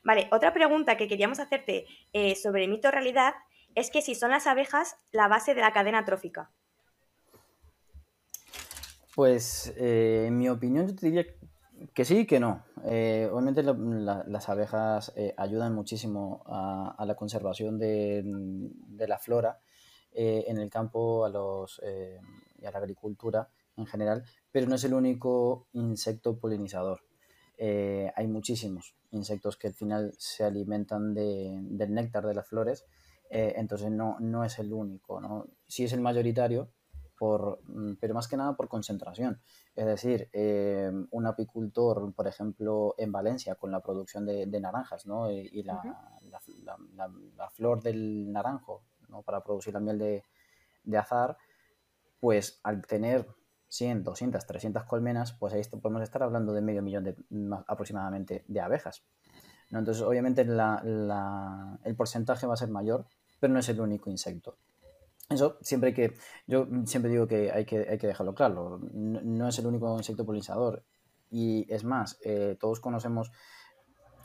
Vale, otra pregunta que queríamos hacerte eh, sobre mito realidad es que si son las abejas la base de la cadena trófica. Pues eh, en mi opinión yo te diría que sí y que no. Eh, obviamente las abejas ayudan muchísimo a, la conservación de, la flora en el campo a los, y a la agricultura en general, pero no es el único insecto polinizador. Hay muchísimos insectos que al final se alimentan del néctar de las flores, eh, entonces no, no es el único, ¿no? Sí es el mayoritario, por, mm, pero más que nada por concentración. Es decir, eh, un apicultor, por ejemplo, en Valencia, con la producción de, naranjas ¿no? y, la, la, flor del naranjo ¿no? para producir la miel de, de azar, pues al tener 100, 200, 300 colmenas, pues ahí podemos estar hablando de medio millón de, aproximadamente de abejas. ¿no? Entonces, obviamente el porcentaje va a ser mayor, pero no es el único insecto. Eso siempre que, yo siempre digo que hay que, hay que dejarlo claro, no, es el único insecto polinizador. Y es más, eh, todos conocemos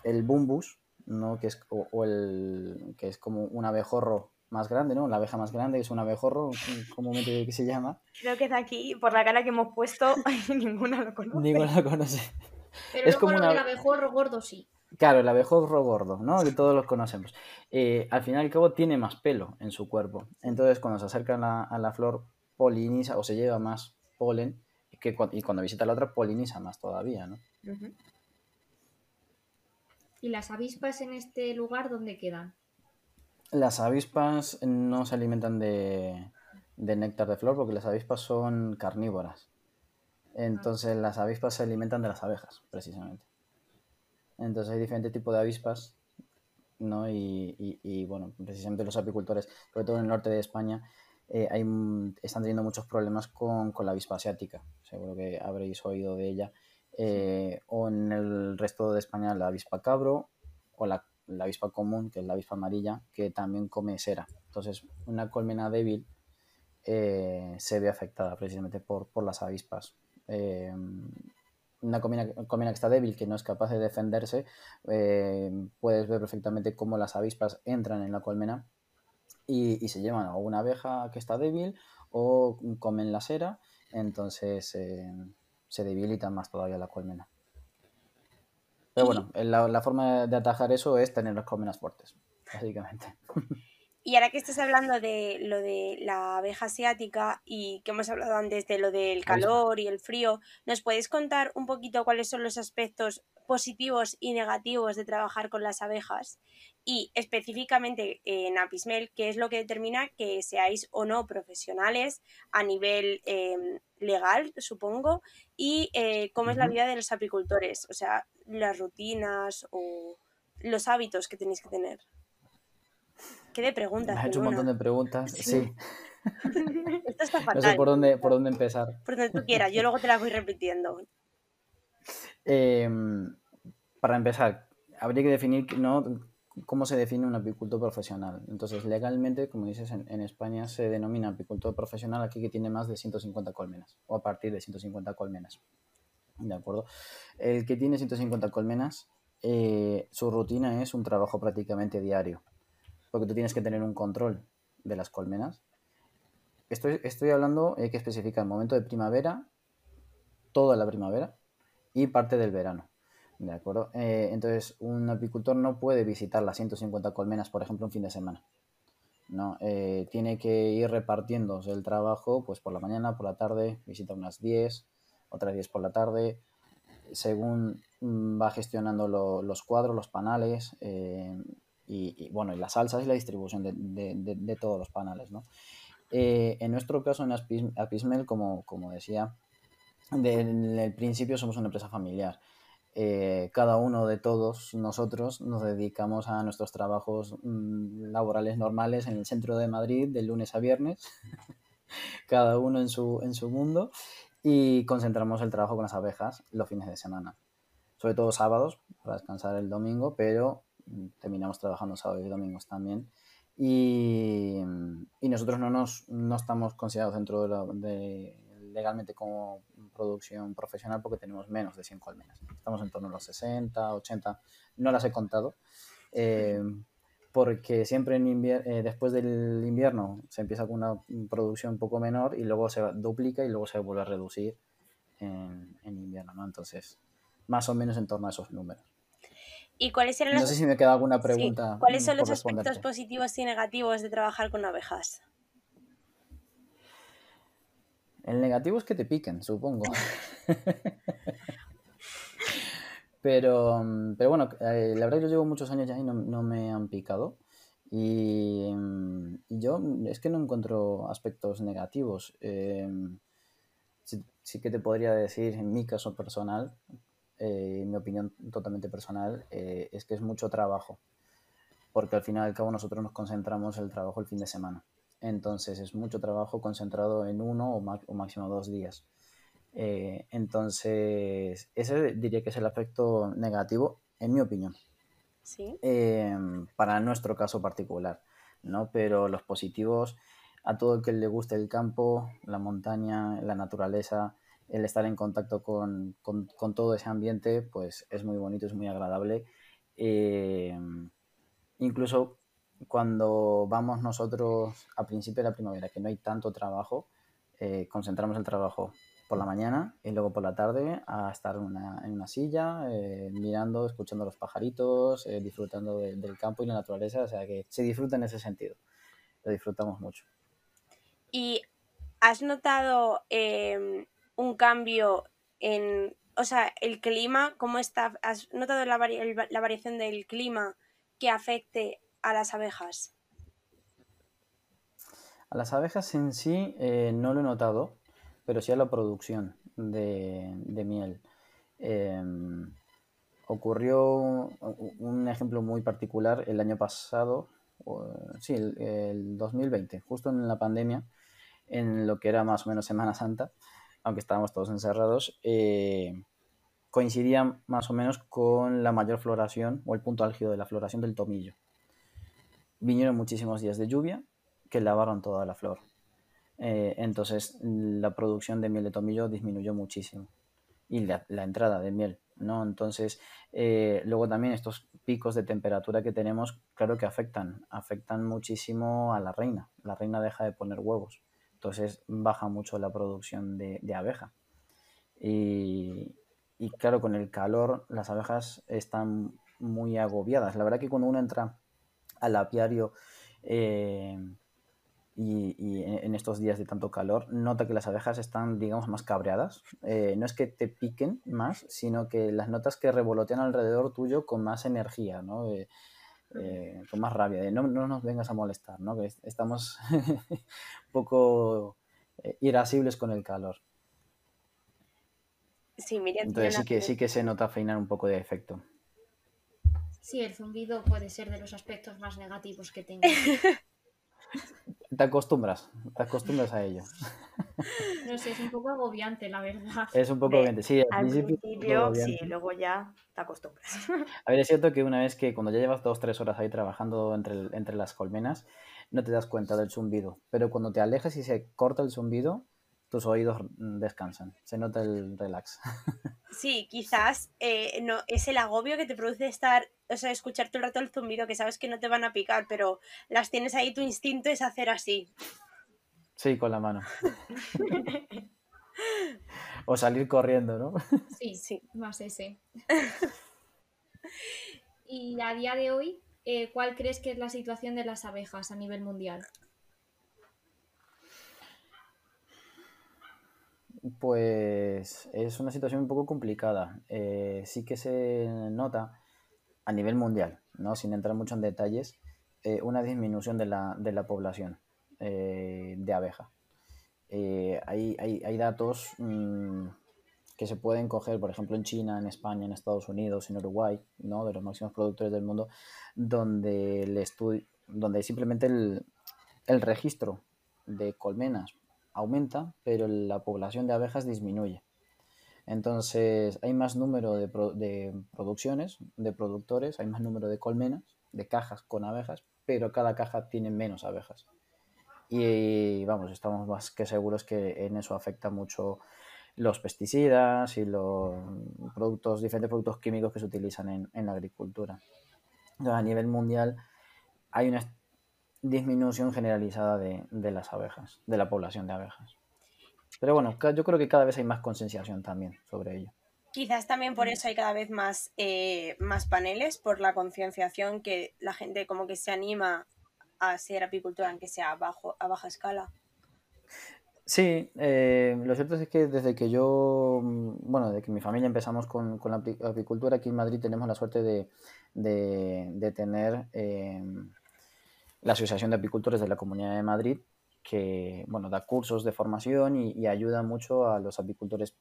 el bumbus, ¿no? que, es, o, el, que es como un abejorro más grande, ¿no? La abeja más grande es un abejorro, comúnmente que se llama. Creo que es aquí, por la cara que hemos puesto, ninguna lo conoce. Ninguna lo conoce. Pero es como el abejorro gordo sí. Claro, el abejorro gordo, ¿no? Que todos los conocemos. Eh, al final y al cabo tiene más pelo en su cuerpo. Entonces, cuando se acerca a la, flor, poliniza o se lleva más polen que, y cuando visita la otra, poliniza más todavía, ¿no? ¿Y las avispas en este lugar dónde quedan? Las avispas no se alimentan de, néctar de flor porque las avispas son carnívoras. Entonces las avispas se alimentan de las abejas, precisamente. Entonces hay diferentes tipos de avispas, ¿no? Y, bueno, precisamente los apicultores, sobre todo en el norte de España, eh, hay, están teniendo muchos problemas con, la avispa asiática. Seguro que habréis oído de ella. Eh, o en el resto de España la avispa cabro o la la avispa común, que es la avispa amarilla, que también come cera. Entonces, una colmena débil eh, se ve afectada precisamente por, las avispas. Eh, una colmena, que está débil, que no es capaz de defenderse, eh, puedes ver perfectamente cómo las avispas entran en la colmena y, se llevan a una abeja que está débil o comen la cera, entonces se debilita más todavía la colmena. Pero bueno, la, forma de atajar eso es tener las colmenas fuertes, básicamente. Y ahora que estás hablando de lo de la abeja asiática y que hemos hablado antes de lo del calor y el frío, ¿nos puedes contar un poquito cuáles son los aspectos positivos y negativos de trabajar con las abejas? Y específicamente en Apismel, ¿qué es lo que determina que seáis o no profesionales a nivel em, legal, supongo? Y eh, cómo es la vida de los apicultores, o sea, las rutinas o los hábitos que tenéis que tener? ¿Qué de preguntas? Me ha hecho un montón de preguntas, sí. Esto está fatal. No sé por dónde, por dónde empezar. Por donde tú quieras, yo luego te las voy repitiendo. Em, para empezar, habría que definir ¿no? cómo se define un apicultor profesional. Entonces, legalmente, como dices, en, España se denomina apicultor profesional aquí que tiene más de 150 colmenas o a partir de 150 colmenas. ¿De acuerdo? El que tiene 150 colmenas, eh, su rutina es un trabajo prácticamente diario, porque tú tienes que tener un control de las colmenas. Estoy, estoy hablando, hay que especificar el momento de primavera, toda la primavera y parte del verano. ¿De acuerdo? Eh, entonces, un apicultor no puede visitar las 150 colmenas, por ejemplo, un fin de semana. No, eh, tiene que ir repartiéndose el trabajo, pues por la mañana, por la tarde, visita unas 10, otras 10 por la tarde, según mm, va gestionando lo, los cuadros, los panales, eh, y, bueno, y las salsas y la distribución de, de, todos los panales, ¿no? Eh, en nuestro caso, en Apismel, como, como decía, desde el principio somos una empresa familiar. Eh, cada uno de todos nosotros nos dedicamos a nuestros trabajos mmm, laborales normales en el centro de Madrid de lunes a viernes, cada uno en su, en su mundo, y concentramos el trabajo con las abejas los fines de semana, sobre todo sábados para descansar el domingo, pero mm, terminamos trabajando sábados y domingos también. Y, y nosotros no, nos, no estamos considerados dentro de, la, legalmente como producción profesional porque tenemos menos de 100 colmenas. Estamos en torno a los 60, 80, no las he contado, eh, porque siempre en invier eh, después del invierno se empieza con una producción un poco menor y luego se duplica y luego se vuelve a reducir en, en invierno, ¿no? Entonces, más o menos en torno a esos números. ¿Y cuáles eran los... No sé si me queda alguna pregunta. Sí. ¿Cuáles son los aspectos positivos y negativos de trabajar con abejas? El negativo es que te piquen, supongo. pero, pero bueno, eh, la verdad yo llevo muchos años ya y no, me han picado. Y, yo es que no encuentro aspectos negativos. Eh, sí, que te podría decir, en mi caso personal, eh, mi opinión totalmente personal, eh, es que es mucho trabajo. Porque al final y al cabo nosotros nos concentramos el trabajo el fin de semana. Entonces es mucho trabajo concentrado en uno o, o máximo dos días. Eh, entonces, ese diría que es el aspecto negativo, en mi opinión. Sí. Eh, para nuestro caso particular, ¿no? Pero los positivos, a todo el que le guste el campo, la montaña, la naturaleza, el estar en contacto con, con, con todo ese ambiente, pues es muy bonito, es muy agradable. Eh, incluso cuando vamos nosotros a principio de la primavera, que no hay tanto trabajo, eh, concentramos el trabajo por la mañana y luego por la tarde a estar una, en una silla, eh, mirando, escuchando los pajaritos, eh, disfrutando de, del campo y la naturaleza, o sea que se disfruta en ese sentido, lo disfrutamos mucho. ¿Y has notado eh, un cambio en, o sea, el clima, cómo está, has notado la variación del clima que afecte a las abejas? A las abejas en sí eh, no lo he notado, pero sí a la producción de, de miel. Eh, ocurrió un ejemplo muy particular el año pasado, sí, el, el, 2020, justo en la pandemia, en lo que era más o menos Semana Santa, aunque estábamos todos encerrados, eh, coincidía más o menos con la mayor floración o el punto álgido de la floración del tomillo vinieron muchísimos días de lluvia que lavaron toda la flor. Eh, entonces la producción de miel de tomillo disminuyó muchísimo y la, entrada de miel, ¿no? Entonces eh, luego también estos picos de temperatura que tenemos, claro que afectan, afectan muchísimo a la reina. La reina deja de poner huevos, entonces baja mucho la producción de, de abeja. Y claro, con el calor las abejas están muy agobiadas. La verdad que cuando uno entra al apiario eh, y, y, en estos días de tanto calor, nota que las abejas están, digamos, más cabreadas. Eh, no es que te piquen más, sino que las notas que revolotean alrededor tuyo con más energía, ¿no? Eh, eh con más rabia, de no, no, nos vengas a molestar, ¿no? que estamos un poco irascibles con el calor. Sí, Miriam, Entonces sí que, sí que se nota feinar un poco de efecto. Sí, el zumbido puede ser de los aspectos más negativos que tengo. Te acostumbras, te acostumbras a ello. No sé, es un poco agobiante, la verdad. Es un poco agobiante, sí. Al principio sí, luego ya te acostumbras. A ver, es cierto que una vez que cuando ya llevas dos, tres horas ahí trabajando entre, el- entre las colmenas, no te das cuenta del zumbido. Pero cuando te alejas y se corta el zumbido, tus oídos descansan. Se nota el relax. Sí, quizás eh, no, es el agobio que te produce estar, o sea, escuchar todo el rato el zumbido, que sabes que no te van a picar, pero las tienes ahí, tu instinto es hacer así. Sí, con la mano. O salir corriendo, ¿no? Sí, Sí. más ese. y a día de hoy, eh, ¿cuál crees que es la situación de las abejas a nivel mundial? Pues es una situación un poco complicada. Eh, sí que se nota a nivel mundial, ¿no? Sin entrar mucho en detalles, eh, una disminución de la, de la población eh, de abeja. Hay, hay- hay datos mm, que se pueden coger, por ejemplo, en China, en España, en Estados Unidos, en Uruguay, ¿no? De los máximos productores del mundo, donde, el donde simplemente el, el registro de colmenas aumenta, pero la población de abejas disminuye. Entonces, hay más número de, pro- de producciones, de productores, hay más número de colmenas, de cajas con abejas, pero cada caja tiene menos abejas. Y vamos, estamos más que seguros que en eso afecta mucho los pesticidas y los productos, diferentes productos químicos que se utilizan en, la agricultura. Entonces, a nivel mundial hay una disminución generalizada de, de las abejas, de la población de abejas. Pero bueno, yo creo que cada vez hay más concienciación también sobre ello. Quizás también por eso hay cada vez más, eh, más paneles, por la concienciación que la gente como que se anima a ser apicultora, aunque sea a, bajo, a baja escala. Sí, eh, lo cierto es que desde que yo, mm, bueno, desde que mi familia empezamos con, con la api- apicultura, aquí en Madrid tenemos la suerte de, de- de tener eh, la Asociación de Apicultores de la Comunidad de Madrid, que, bueno, da cursos de formación y, ayuda mucho a los apicultores,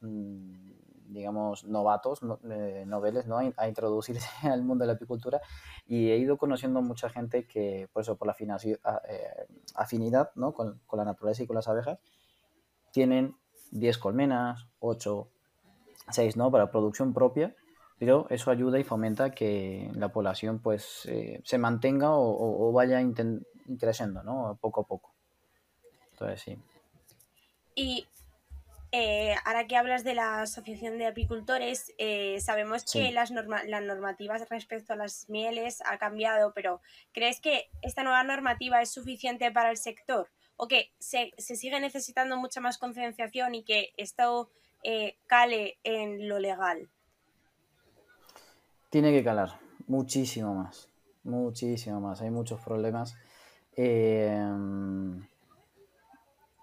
mm, digamos, novatos, no- eh, noveles, ¿no? A, introducirse al mundo de la apicultura y he ido conociendo mucha gente que, por eso, por la eh, afinidad ¿no? con, con la naturaleza y con las abejas, tienen 10 colmenas, 8, 6, ¿no? Para producción propia, pero eso ayuda y fomenta que la población pues eh, se mantenga o, o- o vaya creciendo, ¿no? Poco a poco. Entonces, sí. Y eh, ahora que hablas de la Asociación de Apicultores, eh, sabemos que las, norma- las normativas respecto a las mieles ha cambiado, pero ¿crees que esta nueva normativa es suficiente para el sector? ¿O que se, se sigue necesitando mucha más concienciación y que esto eh, cale en lo legal? Tiene que calar muchísimo más, muchísimo más. Hay muchos problemas. Eh,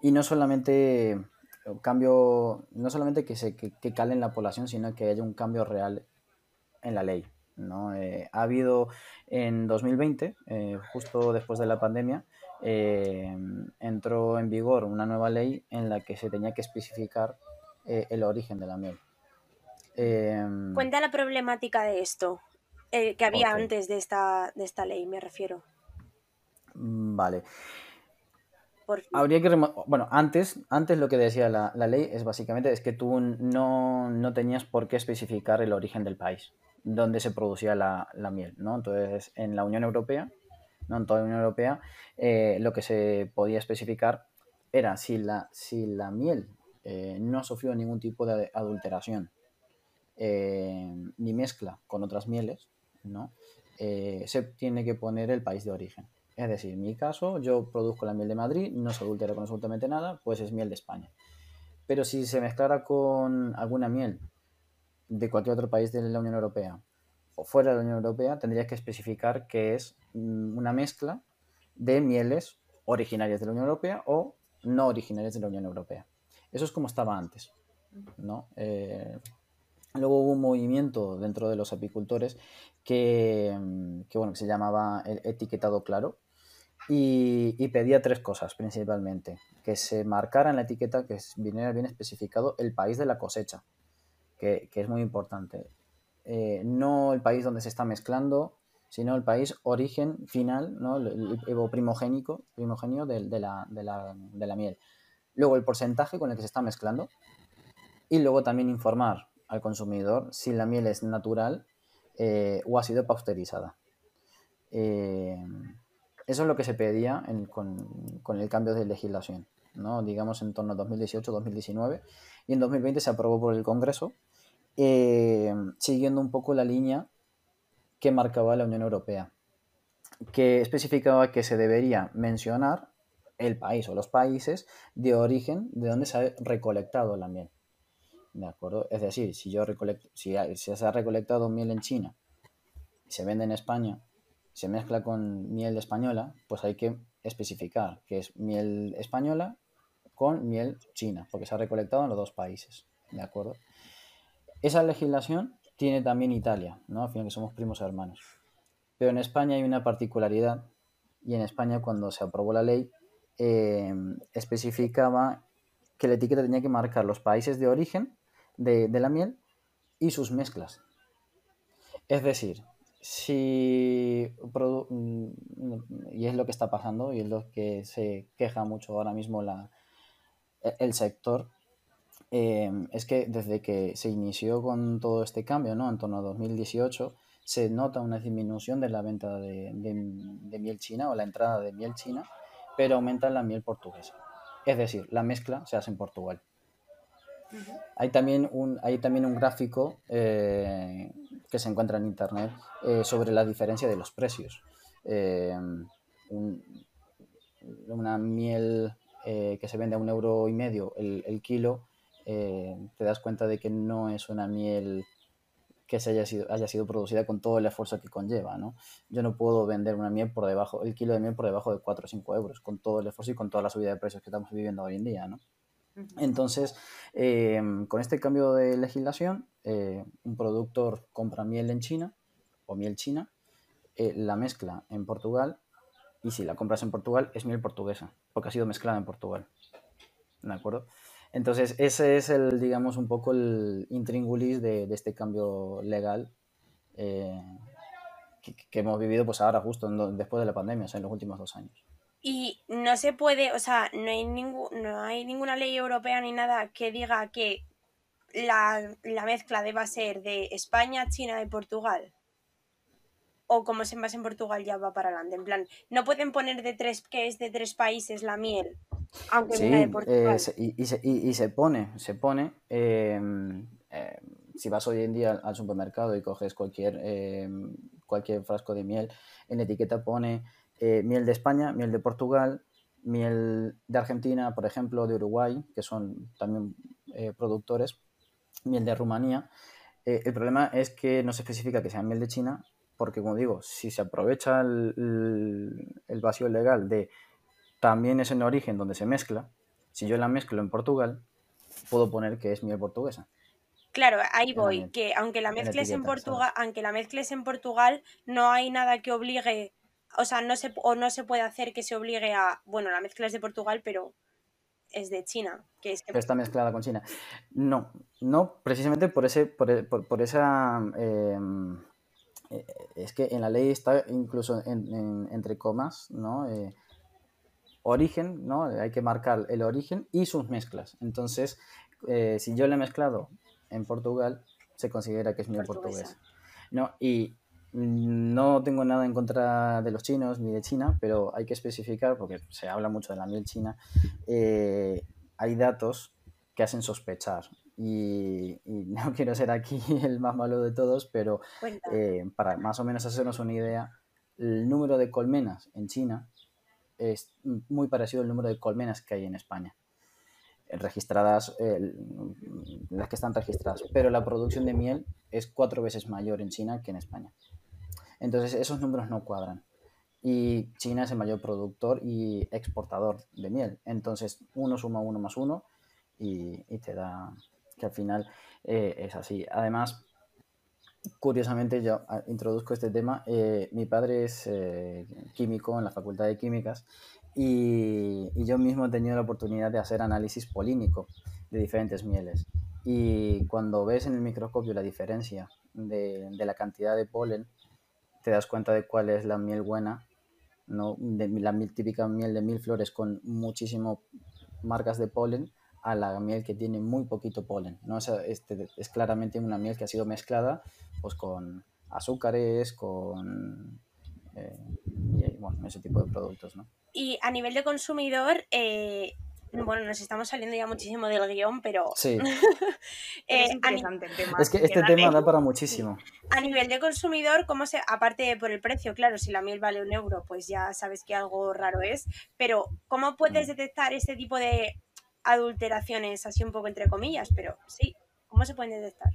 y no solamente cambio, no solamente que se que, que cale en la población, sino que haya un cambio real en la ley. ¿no? Eh, ha habido en 2020, eh, justo después de la pandemia, eh, entró en vigor una nueva ley en la que se tenía que especificar el origen de la miel. Eh, Cuenta la problemática de esto, eh, que había antes de esta, de esta ley, me refiero. mm, Vale. Habría que... Bueno, antes, antes lo que decía la, la ley es básicamente es que tú no, no tenías por qué especificar el origen del país donde se producía la, la miel, ¿no? Entonces, en la Unión Europea, ¿no? En toda la Unión Europea, eh, lo que se podía especificar era si la, si la miel eh, no ha sufrido ningún tipo de adulteración eh, ni mezcla con otras mieles, ¿no? Eh, se tiene que poner el país de origen. Es decir, en mi caso, yo produzco la miel de Madrid, no se adultera con absolutamente nada, pues es miel de España. Pero si se mezclara con alguna miel de cualquier otro país de la Unión Europea o fuera de la Unión Europea, tendría que especificar que es mm, una mezcla de mieles originarias de la Unión Europea o no originarias de la Unión Europea. Eso es como estaba antes, ¿no? Eh, luego hubo un movimiento dentro de los apicultores que, mm, bueno, se llamaba el etiquetado claro y, pedía tres cosas principalmente. Que se marcara en la etiqueta que viniera bien especificado el país de la cosecha, que, que es muy importante. eh, no el país donde se está mezclando, sino el país origen final, ¿no? el, primogénico, primogenio de, la, de, la, de, la, miel. Luego el porcentaje con el que se está mezclando y luego también informar al consumidor si la miel es natural eh, o ha sido pasteurizada. Eh, eso es lo que se pedía con, con, el cambio de legislación, ¿no? digamos en torno a 2018-2019, y en 2020 se aprobó por el Congreso, eh, siguiendo un poco la línea que marcaba la Unión Europea, que especificaba que se debería mencionar el país o los países de origen de donde se ha recolectado la miel. ¿De acuerdo? Es decir, si yo recolecto, si, se ha recolectado miel en China y se vende en España, se mezcla con miel española, pues hay que especificar que es miel española con miel china, porque se ha recolectado en los dos países. ¿De acuerdo? Esa legislación tiene también Italia, ¿no? Al final que somos primos hermanos. Pero en España hay una particularidad y en España cuando se aprobó la ley eh, especificaba que la etiqueta tenía que marcar los países de origen de, la miel y sus mezclas. Es decir, si mm, y es lo que está pasando y es lo que se queja mucho ahora mismo la, e, el sector Em, es que desde que se inició con todo este cambio, ¿no? En torno a 2018, se nota una disminución de la venta de, miel china o la entrada de miel china, pero aumenta la miel portuguesa. Es decir, la mezcla se hace en Portugal. Hay también un, hay también un gráfico eh, que se encuentra en internet eh, sobre la diferencia de los precios. Em, una miel eh, que se vende a un euro y medio el, kilo eh, te das cuenta de que no es una miel que se haya sido, haya sido producida con todo el esfuerzo que conlleva, ¿no? Yo no puedo vender una miel por debajo, el kilo de miel por debajo de 4 o 5 euros, con todo el esfuerzo y con toda la subida de precios que estamos viviendo hoy en día, ¿no? Entonces, eh, con este cambio de legislación, eh, un productor compra miel en China o miel china, la mezcla en Portugal y si la compras en Portugal es miel portuguesa, porque ha sido mezclada en Portugal. ¿De acuerdo? Entonces, ese es el, digamos, un poco el intríngulis de, este cambio legal eh, que, hemos vivido pues ahora justo después de la pandemia, o en los últimos dos años. Y no se puede, o sea, no hay, ningún, no hay ninguna ley europea ni nada que diga que la, mezcla deba ser de España, China y Portugal. O como se envase en Portugal ya va para adelante. En plan, no pueden poner de tres que es de tres países la miel aunque sí, eh, y, se, y, se, pone, se pone. Em, em, si vas hoy en día al supermercado y coges cualquier, em, cualquier frasco de miel, en la etiqueta pone eh, miel de España, miel de Portugal, miel de Argentina, por ejemplo, de Uruguay, que son también eh, productores, miel de Rumanía. el problema es que no se especifica que sea miel de China, porque como digo, si se aprovecha el, el vacío legal de también es en origen donde se mezcla. Si yo la mezclo en Portugal, puedo poner que es miel portuguesa. Claro, ahí voy, que aunque la mezcles en, Portugal, aunque la mezcles en Portugal, no hay nada que obligue, o sea, no se o no se puede hacer que se obligue a, bueno, la mezcla es de Portugal, pero es de China, que es Pero está mezclada con China. No, no, precisamente por ese, por, e, esa em, eh, es que en la ley está incluso entre comas, ¿no? Eh, origen, ¿no? Hay que marcar el origen y sus mezclas. Entonces, eh, si yo le he mezclado en Portugal, se considera que es miel portuguesa. ¿no? Y no tengo nada en contra de los chinos ni de China, pero hay que especificar, porque se habla mucho de la miel china, eh, hay datos que hacen sospechar. Y, no quiero ser aquí el más malo de todos, pero eh, para más o menos hacernos una idea, el número de colmenas en China es muy parecido al número de colmenas que hay en España, eh, registradas, las que están registradas, pero la producción de miel es cuatro veces mayor en China que en España. Entonces esos números no cuadran. Y China es el mayor productor y exportador de miel. Entonces uno suma uno más uno y, te da que al final eh, es así. Además, curiosamente yo ah, introduzco este tema. Eh, mi padre es eh, químico en la Facultad de Químicas y, yo mismo he tenido la oportunidad de hacer análisis polínico de diferentes mieles. Y cuando ves en el microscopio la diferencia de, la cantidad de polen, te das cuenta de cuál es la miel buena, ¿no? De la típica miel de mil flores con muchísimo marcas de polen a la miel que tiene muy poquito polen. ¿no? este, es claramente una miel que ha sido mezclada pues, con azúcares, con eh, bueno, ese tipo de productos. ¿no? Y a nivel de consumidor, eh, bueno, nos estamos saliendo ya muchísimo del guion, pero... Sí. Eh, es interesante el tema. Es que este tema da para muchísimo. A nivel de consumidor, ¿cómo se...? Aparte por el precio, claro, si la miel vale un euro, pues ya sabes que algo raro es, pero ¿cómo puedes mm. detectar este tipo de adulteraciones, así un poco entre comillas, pero sí, ¿cómo se pueden detectar?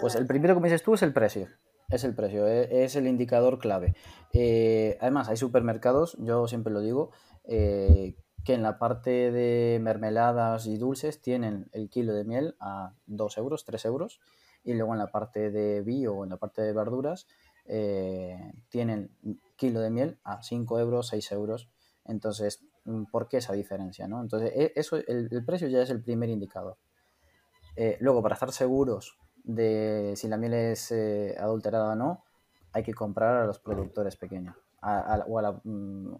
pues el primero que me dices tú es el precio. Es el precio, e, es el indicador clave. Eh, además, hay supermercados, yo siempre lo digo, eh, que en la parte de mermeladas y dulces tienen el kilo de miel a 2 euros, 3 euros, y luego en la parte de bio o en la parte de verduras eh, tienen kilo de miel a 5 euros, 6 euros. Entonces, Mm, por qué esa diferencia, ¿no? Entonces, e, eso, el, precio ya es el primer indicador. Eh, luego, para estar seguros de si la miel es eh, adulterada o no, hay que comprar a los productores pequeños o, a la, mm,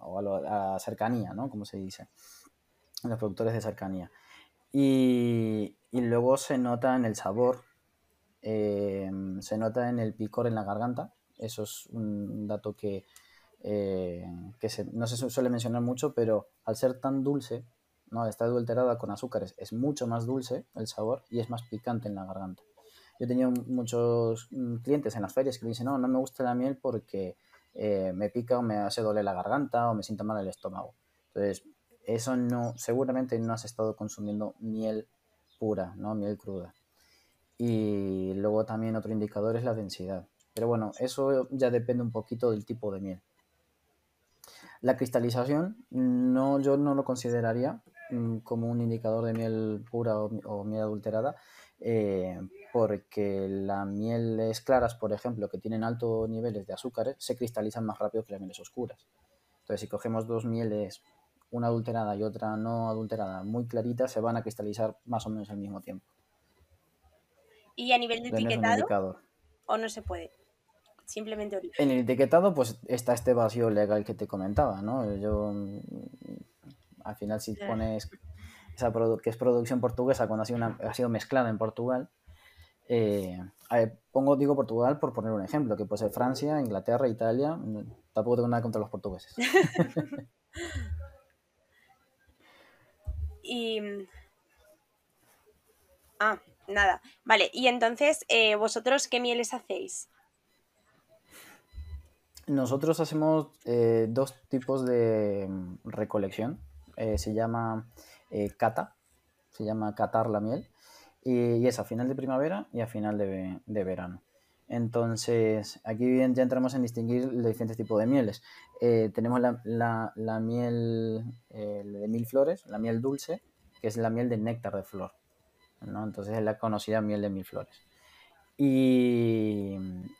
a cercanía, ¿no? Como se dice, a los productores de cercanía. Y, luego se nota en el sabor, eh, se nota en el picor en la garganta. Eso es un dato que, eh, que no se suele mencionar mucho, pero al ser tan dulce, ¿no? está adulterada con azúcares, es mucho más dulce el sabor y es más picante en la garganta. Yo he tenido muchos mm, clientes en las ferias que me dicen, no, no me gusta la miel porque eh, me pica o me hace doler la garganta o me sienta mal el estómago. Entonces, eso no, seguramente no has estado consumiendo miel pura, ¿no? Miel cruda. Y luego también otro indicador es la densidad. Pero bueno, eso ya depende un poquito del tipo de miel. La cristalización no, yo no lo consideraría mm, como un indicador de miel pura o, miel adulterada, eh, porque las mieles claras, por ejemplo, que tienen altos niveles de azúcares, se cristalizan más rápido que las mieles oscuras. Entonces, si cogemos dos mieles, una adulterada y otra no adulterada, muy claritas, se van a cristalizar más o menos al mismo tiempo. ¿Y a nivel de etiquetado? ¿O no se puede? simplemente En el etiquetado, pues está este vacío legal que te comentaba, ¿no? Yo, mm, al final, si pones esa que es producción portuguesa cuando ha sido, una, ha sido mezclada en Portugal, eh, pongo, digo Portugal por poner un ejemplo, que puede ser Francia, Inglaterra, Italia, tampoco tengo nada contra los portugueses. y... Ah, nada. Vale, y entonces, eh, ¿vosotros qué mieles hacéis? Nosotros hacemos eh, dos tipos de mm, recolección. Se llama cata, se llama catar la miel, y, es a final de primavera y a final de, verano. Entonces, aquí ya entramos en distinguir los diferentes tipos de mieles. tenemos la, miel de mil flores, la miel dulce, que es la miel de néctar de flor. Entonces es la conocida miel de mil flores. Y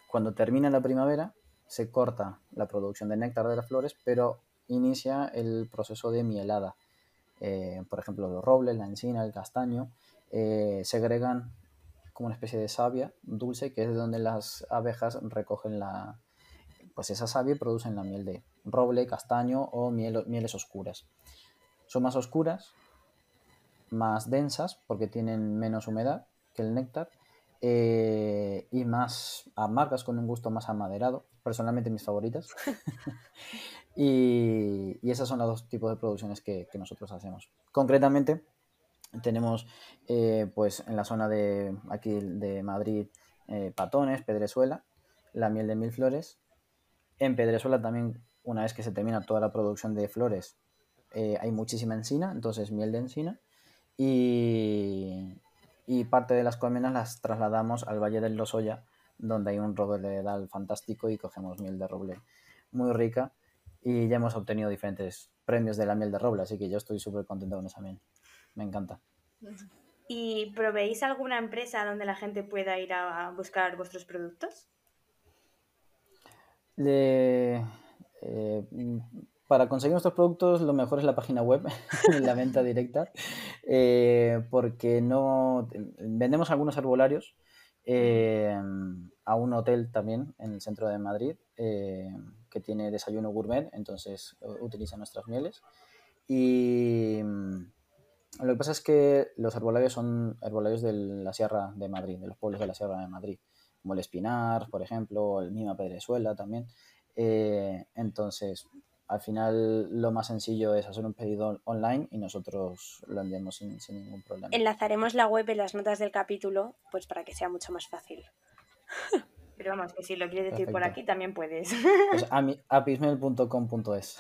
cuando termina la primavera, se corta la producción de néctar de las flores, pero inicia el proceso de mielada. Eh, por ejemplo, los robles, la encina, el castaño, eh, segregan como una especie de savia dulce, que es de donde las abejas recogen la, pues esa savia y producen la miel de roble, castaño o mieles oscuras. Son más oscuras, más densas, porque tienen menos humedad que el néctar, eh, y más amargas con un gusto más amaderado personalmente mis favoritas. y, y, esas son los dos tipos de producciones que, que nosotros hacemos. Concretamente, tenemos eh, pues en la zona de aquí de Madrid eh, Patones, Pedrezuela, la miel de mil flores. En Pedrezuela también, una vez que se termina toda la producción de flores, eh, hay muchísima encina, entonces miel de encina. Y, y parte de las colmenas las trasladamos al Valle del Lozoya, donde hay un roble dal fantástico y cogemos miel de roble muy rica y ya hemos obtenido diferentes premios de la miel de roble, así que yo estoy súper contento con esa miel. Me encanta. ¿Y proveéis alguna empresa donde la gente pueda ir a buscar vuestros productos? Eh, para conseguir nuestros productos lo mejor es la página web, la venta directa, eh, porque no vendemos algunos arbolarios a un hotel también en el centro de Madrid que tiene desayuno gourmet, entonces utiliza nuestras mieles. Y lo que pasa es que los herbolarios son herbolarios de la Sierra de Madrid, de los pueblos de la Sierra de Madrid, como el Espinar, por ejemplo, el misma Pedrezuela también. Eh, entonces, al final lo más sencillo es hacer un pedido online y nosotros lo enviamos sin, ningún problema. Enlazaremos la web en las notas del capítulo, pues para que sea mucho más fácil. Pero vamos, que si lo quieres decir por aquí también puedes. Pues apismel.com.es.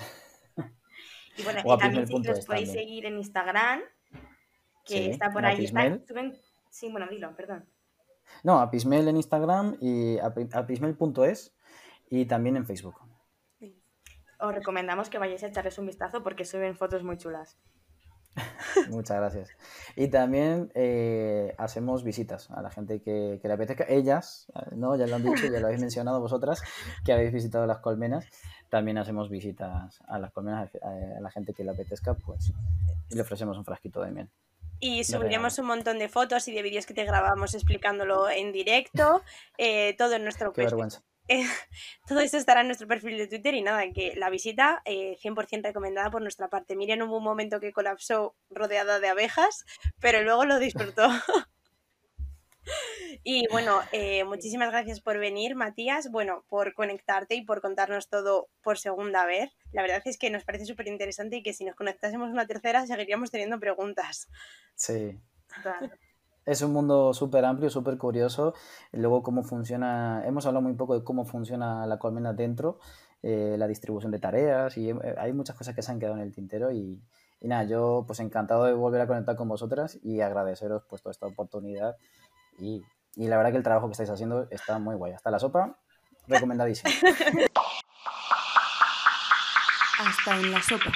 Y bueno, y también si los podéis seguir en Instagram, que está por ahí. Sí, bueno, dilo, perdón. No, Apismel en Instagram y apismel.es y también en Facebook. Os recomendamos que vayáis a echarles un vistazo porque suben fotos muy chulas. Muchas gracias. Y también eh, hacemos visitas a la gente que, que, le apetezca. Ellas, ¿no? Ya lo han dicho, ya lo habéis mencionado vosotras, que habéis visitado las colmenas. También hacemos visitas a las colmenas, a la gente que le apetezca, pues y le ofrecemos un frasquito de miel. Y subiremos un montón de fotos y de vídeos que te grabamos explicándolo en directo, eh, todo en nuestro... Qué vergüenza. todo eso estará en nuestro perfil de Twitter y nada, que la visita 100% eh, recomendada por nuestra parte. Miren, hubo un momento que colapsó rodeada de abejas, pero luego lo disfrutó. y bueno, eh, muchísimas gracias por venir, Matías, bueno, por conectarte y por contarnos todo por segunda vez. La verdad es que nos parece súper interesante y que si nos conectásemos una tercera seguiríamos teniendo preguntas. Sí es un mundo súper amplio, súper curioso. Luego, cómo funciona, hemos hablado muy poco de cómo funciona la colmena dentro, eh, la distribución de tareas y eh, hay muchas cosas que se han quedado en el tintero y, nada, yo pues encantado de volver a conectar con vosotras y agradeceros pues toda esta oportunidad y, la verdad que el trabajo que estáis haciendo está muy guay. Hasta la sopa, recomendadísimo. Hasta en la sopa.